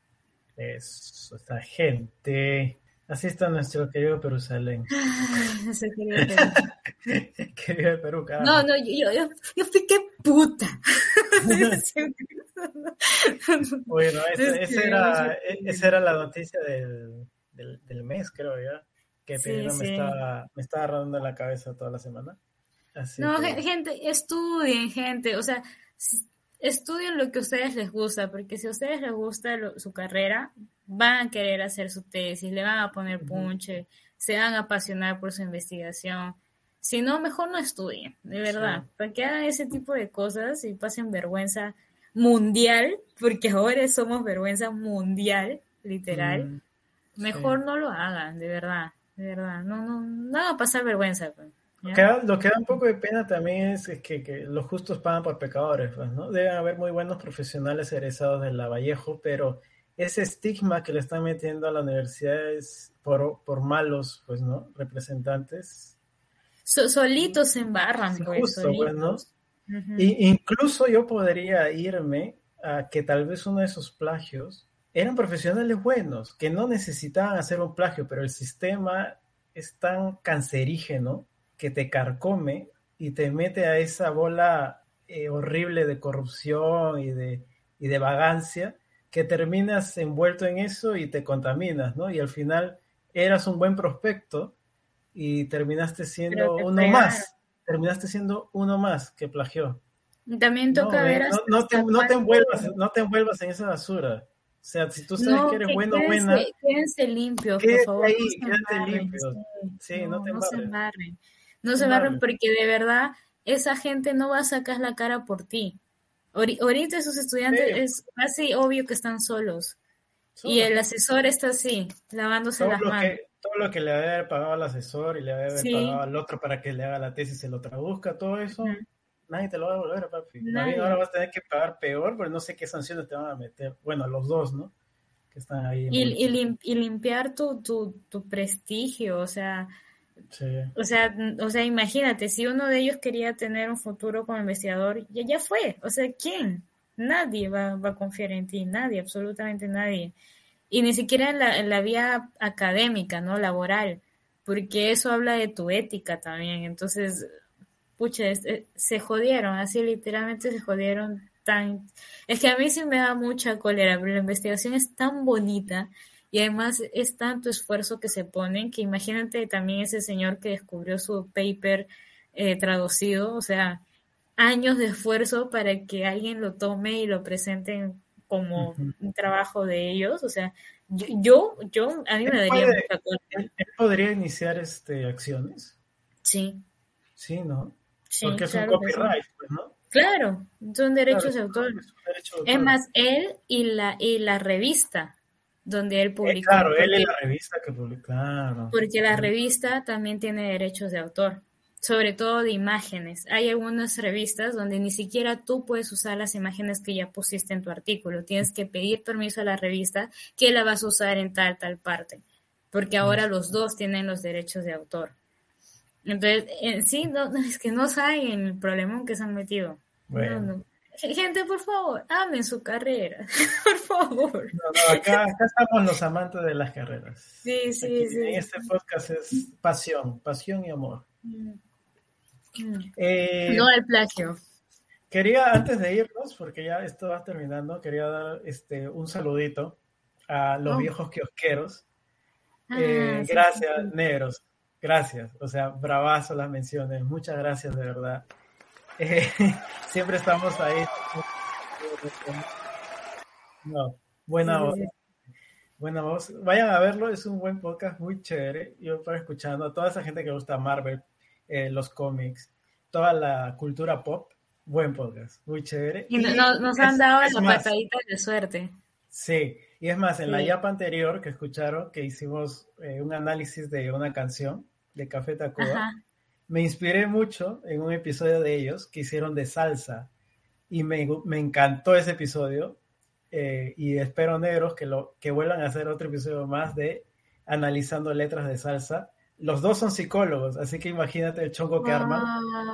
Eso, esta gente. Así está nuestro querido Perusalén. Ese querido Pedro. querido Perú, carajo. No, no, yo, yo, yo fui qué puta. Bueno, esa, Es esa que- era, e- esa era la noticia del, del, del mes, creo ya. Que Sí, Pirino me sí. estaba, me estaba rondando la cabeza toda la semana. Así No, que- gen- gente, estudien, gente. O sea, estudien lo que a ustedes les gusta, porque si a ustedes les gusta lo- su carrera, van a querer hacer su tesis, le van a poner punche, se van a apasionar por su investigación. Si no, mejor no estudien, de verdad. Sí. Para que hagan ese tipo de cosas y pasen vergüenza mundial, porque ahora somos vergüenza mundial, literal. Mm, Mejor sí. no lo hagan, de verdad, de verdad. No, no, no van a pasar vergüenza. pues, Lo que, da, lo que da un poco de pena también es, es que, que los justos pagan por pecadores, pues, ¿no? Deben haber muy buenos profesionales egresados de la Vallejo, pero ese estigma que le están metiendo a la universidad es por, por malos, pues, ¿no? Representantes. So- solitos se embarran, Sí, pues, justo, pues. Y, incluso yo podría irme a que tal vez uno de esos plagios eran profesionales buenos, que no necesitaban hacer un plagio, pero el sistema es tan cancerígeno que te carcome y te mete a esa bola eh, horrible de corrupción y de, y de vagancia que terminas envuelto en eso y te contaminas, ¿no? Y al final eras un buen prospecto y terminaste siendo uno más, terminaste siendo uno más que plagió. También No, toca eh, ver no, hasta, no te, hasta no te envuelvas, no te envuelvas en esa basura. O sea, si tú sabes No, que eres que bueno o quédense, buena, quédense limpios, por favor. ahí, no se quédate embarren, limpios. sí. Sí, no te se embarres. embarren. No se embarren porque de verdad esa gente no va a sacar la cara por ti. Ahori- Ahorita esos estudiantes es casi obvio que están solos. Solo. Y el asesor está así, lavándose todo las manos. que, todo lo que le debe haber pagado al asesor y le debe haber Sí. pagado al otro para que le haga la tesis y se lo traduzca, todo eso, Ujú. nadie te lo va a devolver, papi. Nadie. ahora vas a tener que pagar peor, porque no sé qué sanciones te van a meter. Bueno, los dos, ¿no? Que están ahí. Y, y lim- y limpiar tu, tu, tu prestigio, o sea, O sea, o sea, imagínate, si uno de ellos quería tener un futuro como investigador, ya, ya fue. O sea, ¿quién? Nadie va, va a confiar en ti, nadie, absolutamente nadie. Y ni siquiera en la, en la vía académica, ¿no? Laboral, porque eso habla de tu ética también. Entonces, pucha, eh, se jodieron, así literalmente se jodieron tan... Es que a mí sí me da mucha cólera, pero la investigación es tan bonita y además es tanto esfuerzo que se ponen que imagínate también ese señor que descubrió su paper eh, traducido, o sea, años de esfuerzo para que alguien lo tome y lo presente como un trabajo de ellos, o sea, yo, yo, a mí me daría mucha ¿Él podría iniciar este, acciones? Sí. Sí, ¿no? Porque es un copyright, pues, ¿no? Claro, son derechos de autor. Es, más, él y la, y la revista donde él eh, publicó. claro, él y la revista que publicó, claro. Porque la revista también tiene derechos de autor, sobre todo de imágenes. Hay algunas revistas donde ni siquiera tú puedes usar las imágenes que ya pusiste en tu artículo. Tienes que pedir permiso a la revista que la vas a usar en tal, tal parte. Porque ahora los dos tienen los derechos de autor. Entonces, en sí, no, es que no saben el problema que se han metido. Bueno. Gente, por favor, amen su carrera, por favor. No, no, acá, acá, estamos los amantes de las carreras. Sí, sí, sí. En este podcast es pasión, pasión y amor. Mm. Eh, no el plagio. Quería, antes de irnos, porque ya esto va terminando, quería dar este, un saludito a los oh. viejos kiosqueros. Ah, eh, gracias, negros. Gracias. O sea, bravazo las menciones. Muchas gracias, de verdad. Eh, siempre estamos ahí. No, buena voz. Buena voz. Vayan a verlo, es un buen podcast muy chévere. Yo para escuchando a toda esa gente que gusta Marvel, eh, los cómics, toda la cultura pop, buen podcast, muy chévere. Y, nos han dado la patadita de suerte. Sí, y es más, en la yapa anterior que escucharon, que hicimos eh, un análisis de una canción de Café Tacuba, me inspiré mucho en un episodio de ellos que hicieron de salsa y me, me encantó ese episodio eh, y espero negros que, lo, que vuelvan a hacer otro episodio más de analizando letras de salsa. Los dos son psicólogos, así que imagínate el chongo que arman.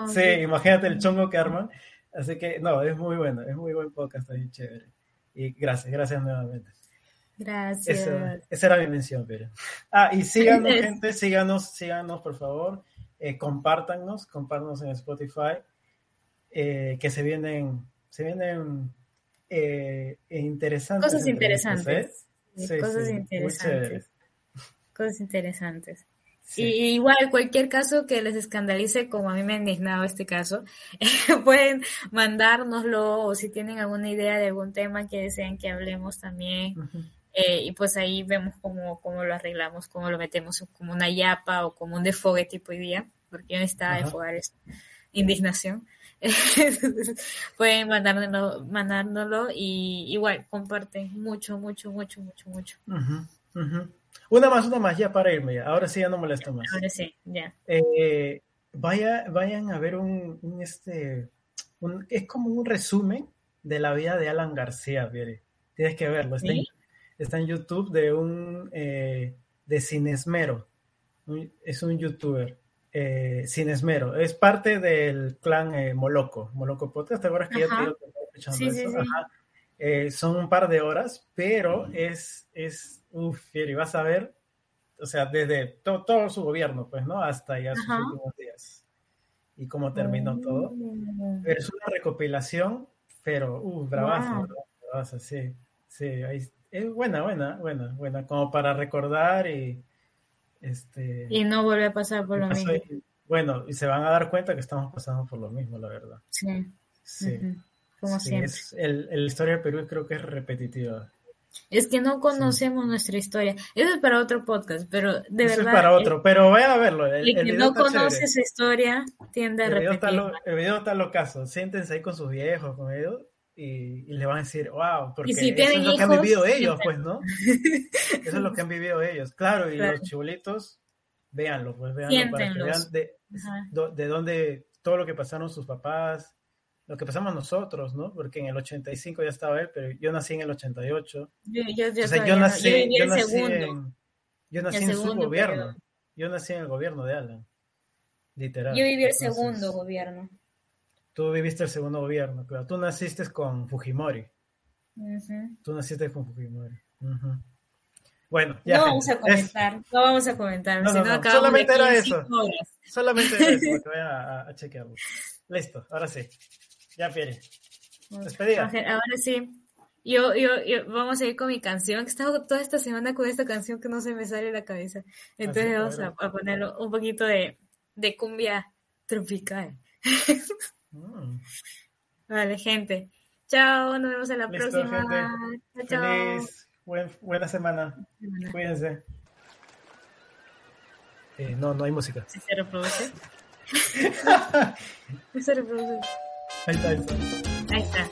Sí, imagínate el chongo que arman. Así que no, es muy bueno, es muy buen podcast, es chévere. Y gracias, gracias nuevamente. Gracias. Esa, era mi mención, pero. Ah, y síganos, gente, síganos, síganos, por favor eh, compártanos, compártanos en Spotify, eh, que se vienen, se vienen eh, interesantes. Cosas interesantes. cosas interesantes. Cosas interesantes. Y igual, cualquier caso que les escandalice, como a mí me ha indignado este caso, pueden mandárnoslo o si tienen alguna idea de algún tema que deseen que hablemos también. Eh, y pues ahí vemos cómo, cómo lo arreglamos, cómo lo metemos como una yapa o como un defogue tipo hoy día, porque yo necesitaba defogar esta indignación. Pueden mandárnoslo, mandárnoslo y igual comparten mucho, mucho, mucho, mucho, mucho. Una más, una más, ya para irme Ahora sí ya no molesto más. Ahora sí, ya. Eh, vaya, vayan a ver un, este, es como un resumen de la vida de Alan García, Tienes que verlo, está está en YouTube de un eh, de Cinesmero. es un youtuber. Eh, Cinesmero. Es parte del clan eh, Moloco. Moloco Podcast. ¿Te acuerdas que ya te escuchando eso? Eh, son un par de horas, pero es, es, uff, y vas a ver, o sea, desde todo su gobierno, pues, ¿no? Hasta ya sus últimos días. Y cómo terminó todo. Oh. Pero es una recopilación, pero, uff, bravazo, bravazo, sí. Sí, ahí, es buena, buena, buena, buena, como para recordar y este y no vuelve a pasar por lo mismo. bueno, y se van a dar cuenta que estamos pasando por lo mismo, la verdad. Sí. Sí. Como siempre. el, el, historia de Perú creo que es repetitiva. Es que no conocemos nuestra historia. Eso es para otro podcast, pero de Eso verdad. es para otro, pero vayan a verlo. El, que no conoce esa historia tiende a repetir. el video está locazo. Siéntense ahí con sus viejos, con ellos, y, le van a decir, wow, porque eso es lo que han vivido ellos, pues, ¿no? eso es lo que han vivido ellos, claro, y los chibolitos, véanlo, pues, véanlo para que vean de, de, dónde, todo lo que pasaron sus papás, lo que pasamos nosotros, ¿no? Porque en el 85 ya estaba él, pero yo nací en el 88. Yo, yo, yo, o sea, yo nací, yo nací en, yo nací en su gobierno. Yo nací en el gobierno de Alan. Literal. Yo viví el Entonces, segundo gobierno. Tú viviste el segundo gobierno, claro. Tú naciste con Fujimori. Ujú. Tú naciste con Fujimori. Ujú. Bueno, ya. No vamos a gente, es- comentar, no vamos a comentar, No, no, no, solamente era eso. horas. solamente era eso, que vayan a, a- chequearlo. Listo, ahora sí. Ya, Pierre. Despedida. Ahora sí. Yo, yo, yo, vamos a ir con mi canción, que he estado toda esta semana con esta canción que no se me sale de la cabeza. Entonces Así, vamos a, a ponerlo un poquito de, de cumbia tropical. Mm. Vale, gente. Chao, nos vemos en la Listo, próxima. gente. Chao, chao. Feliz, buen- buena semana. Cuídense. Eh, no, no hay música. Si se reproduce. Se reproduce. Ahí está, ahí está. Ahí está.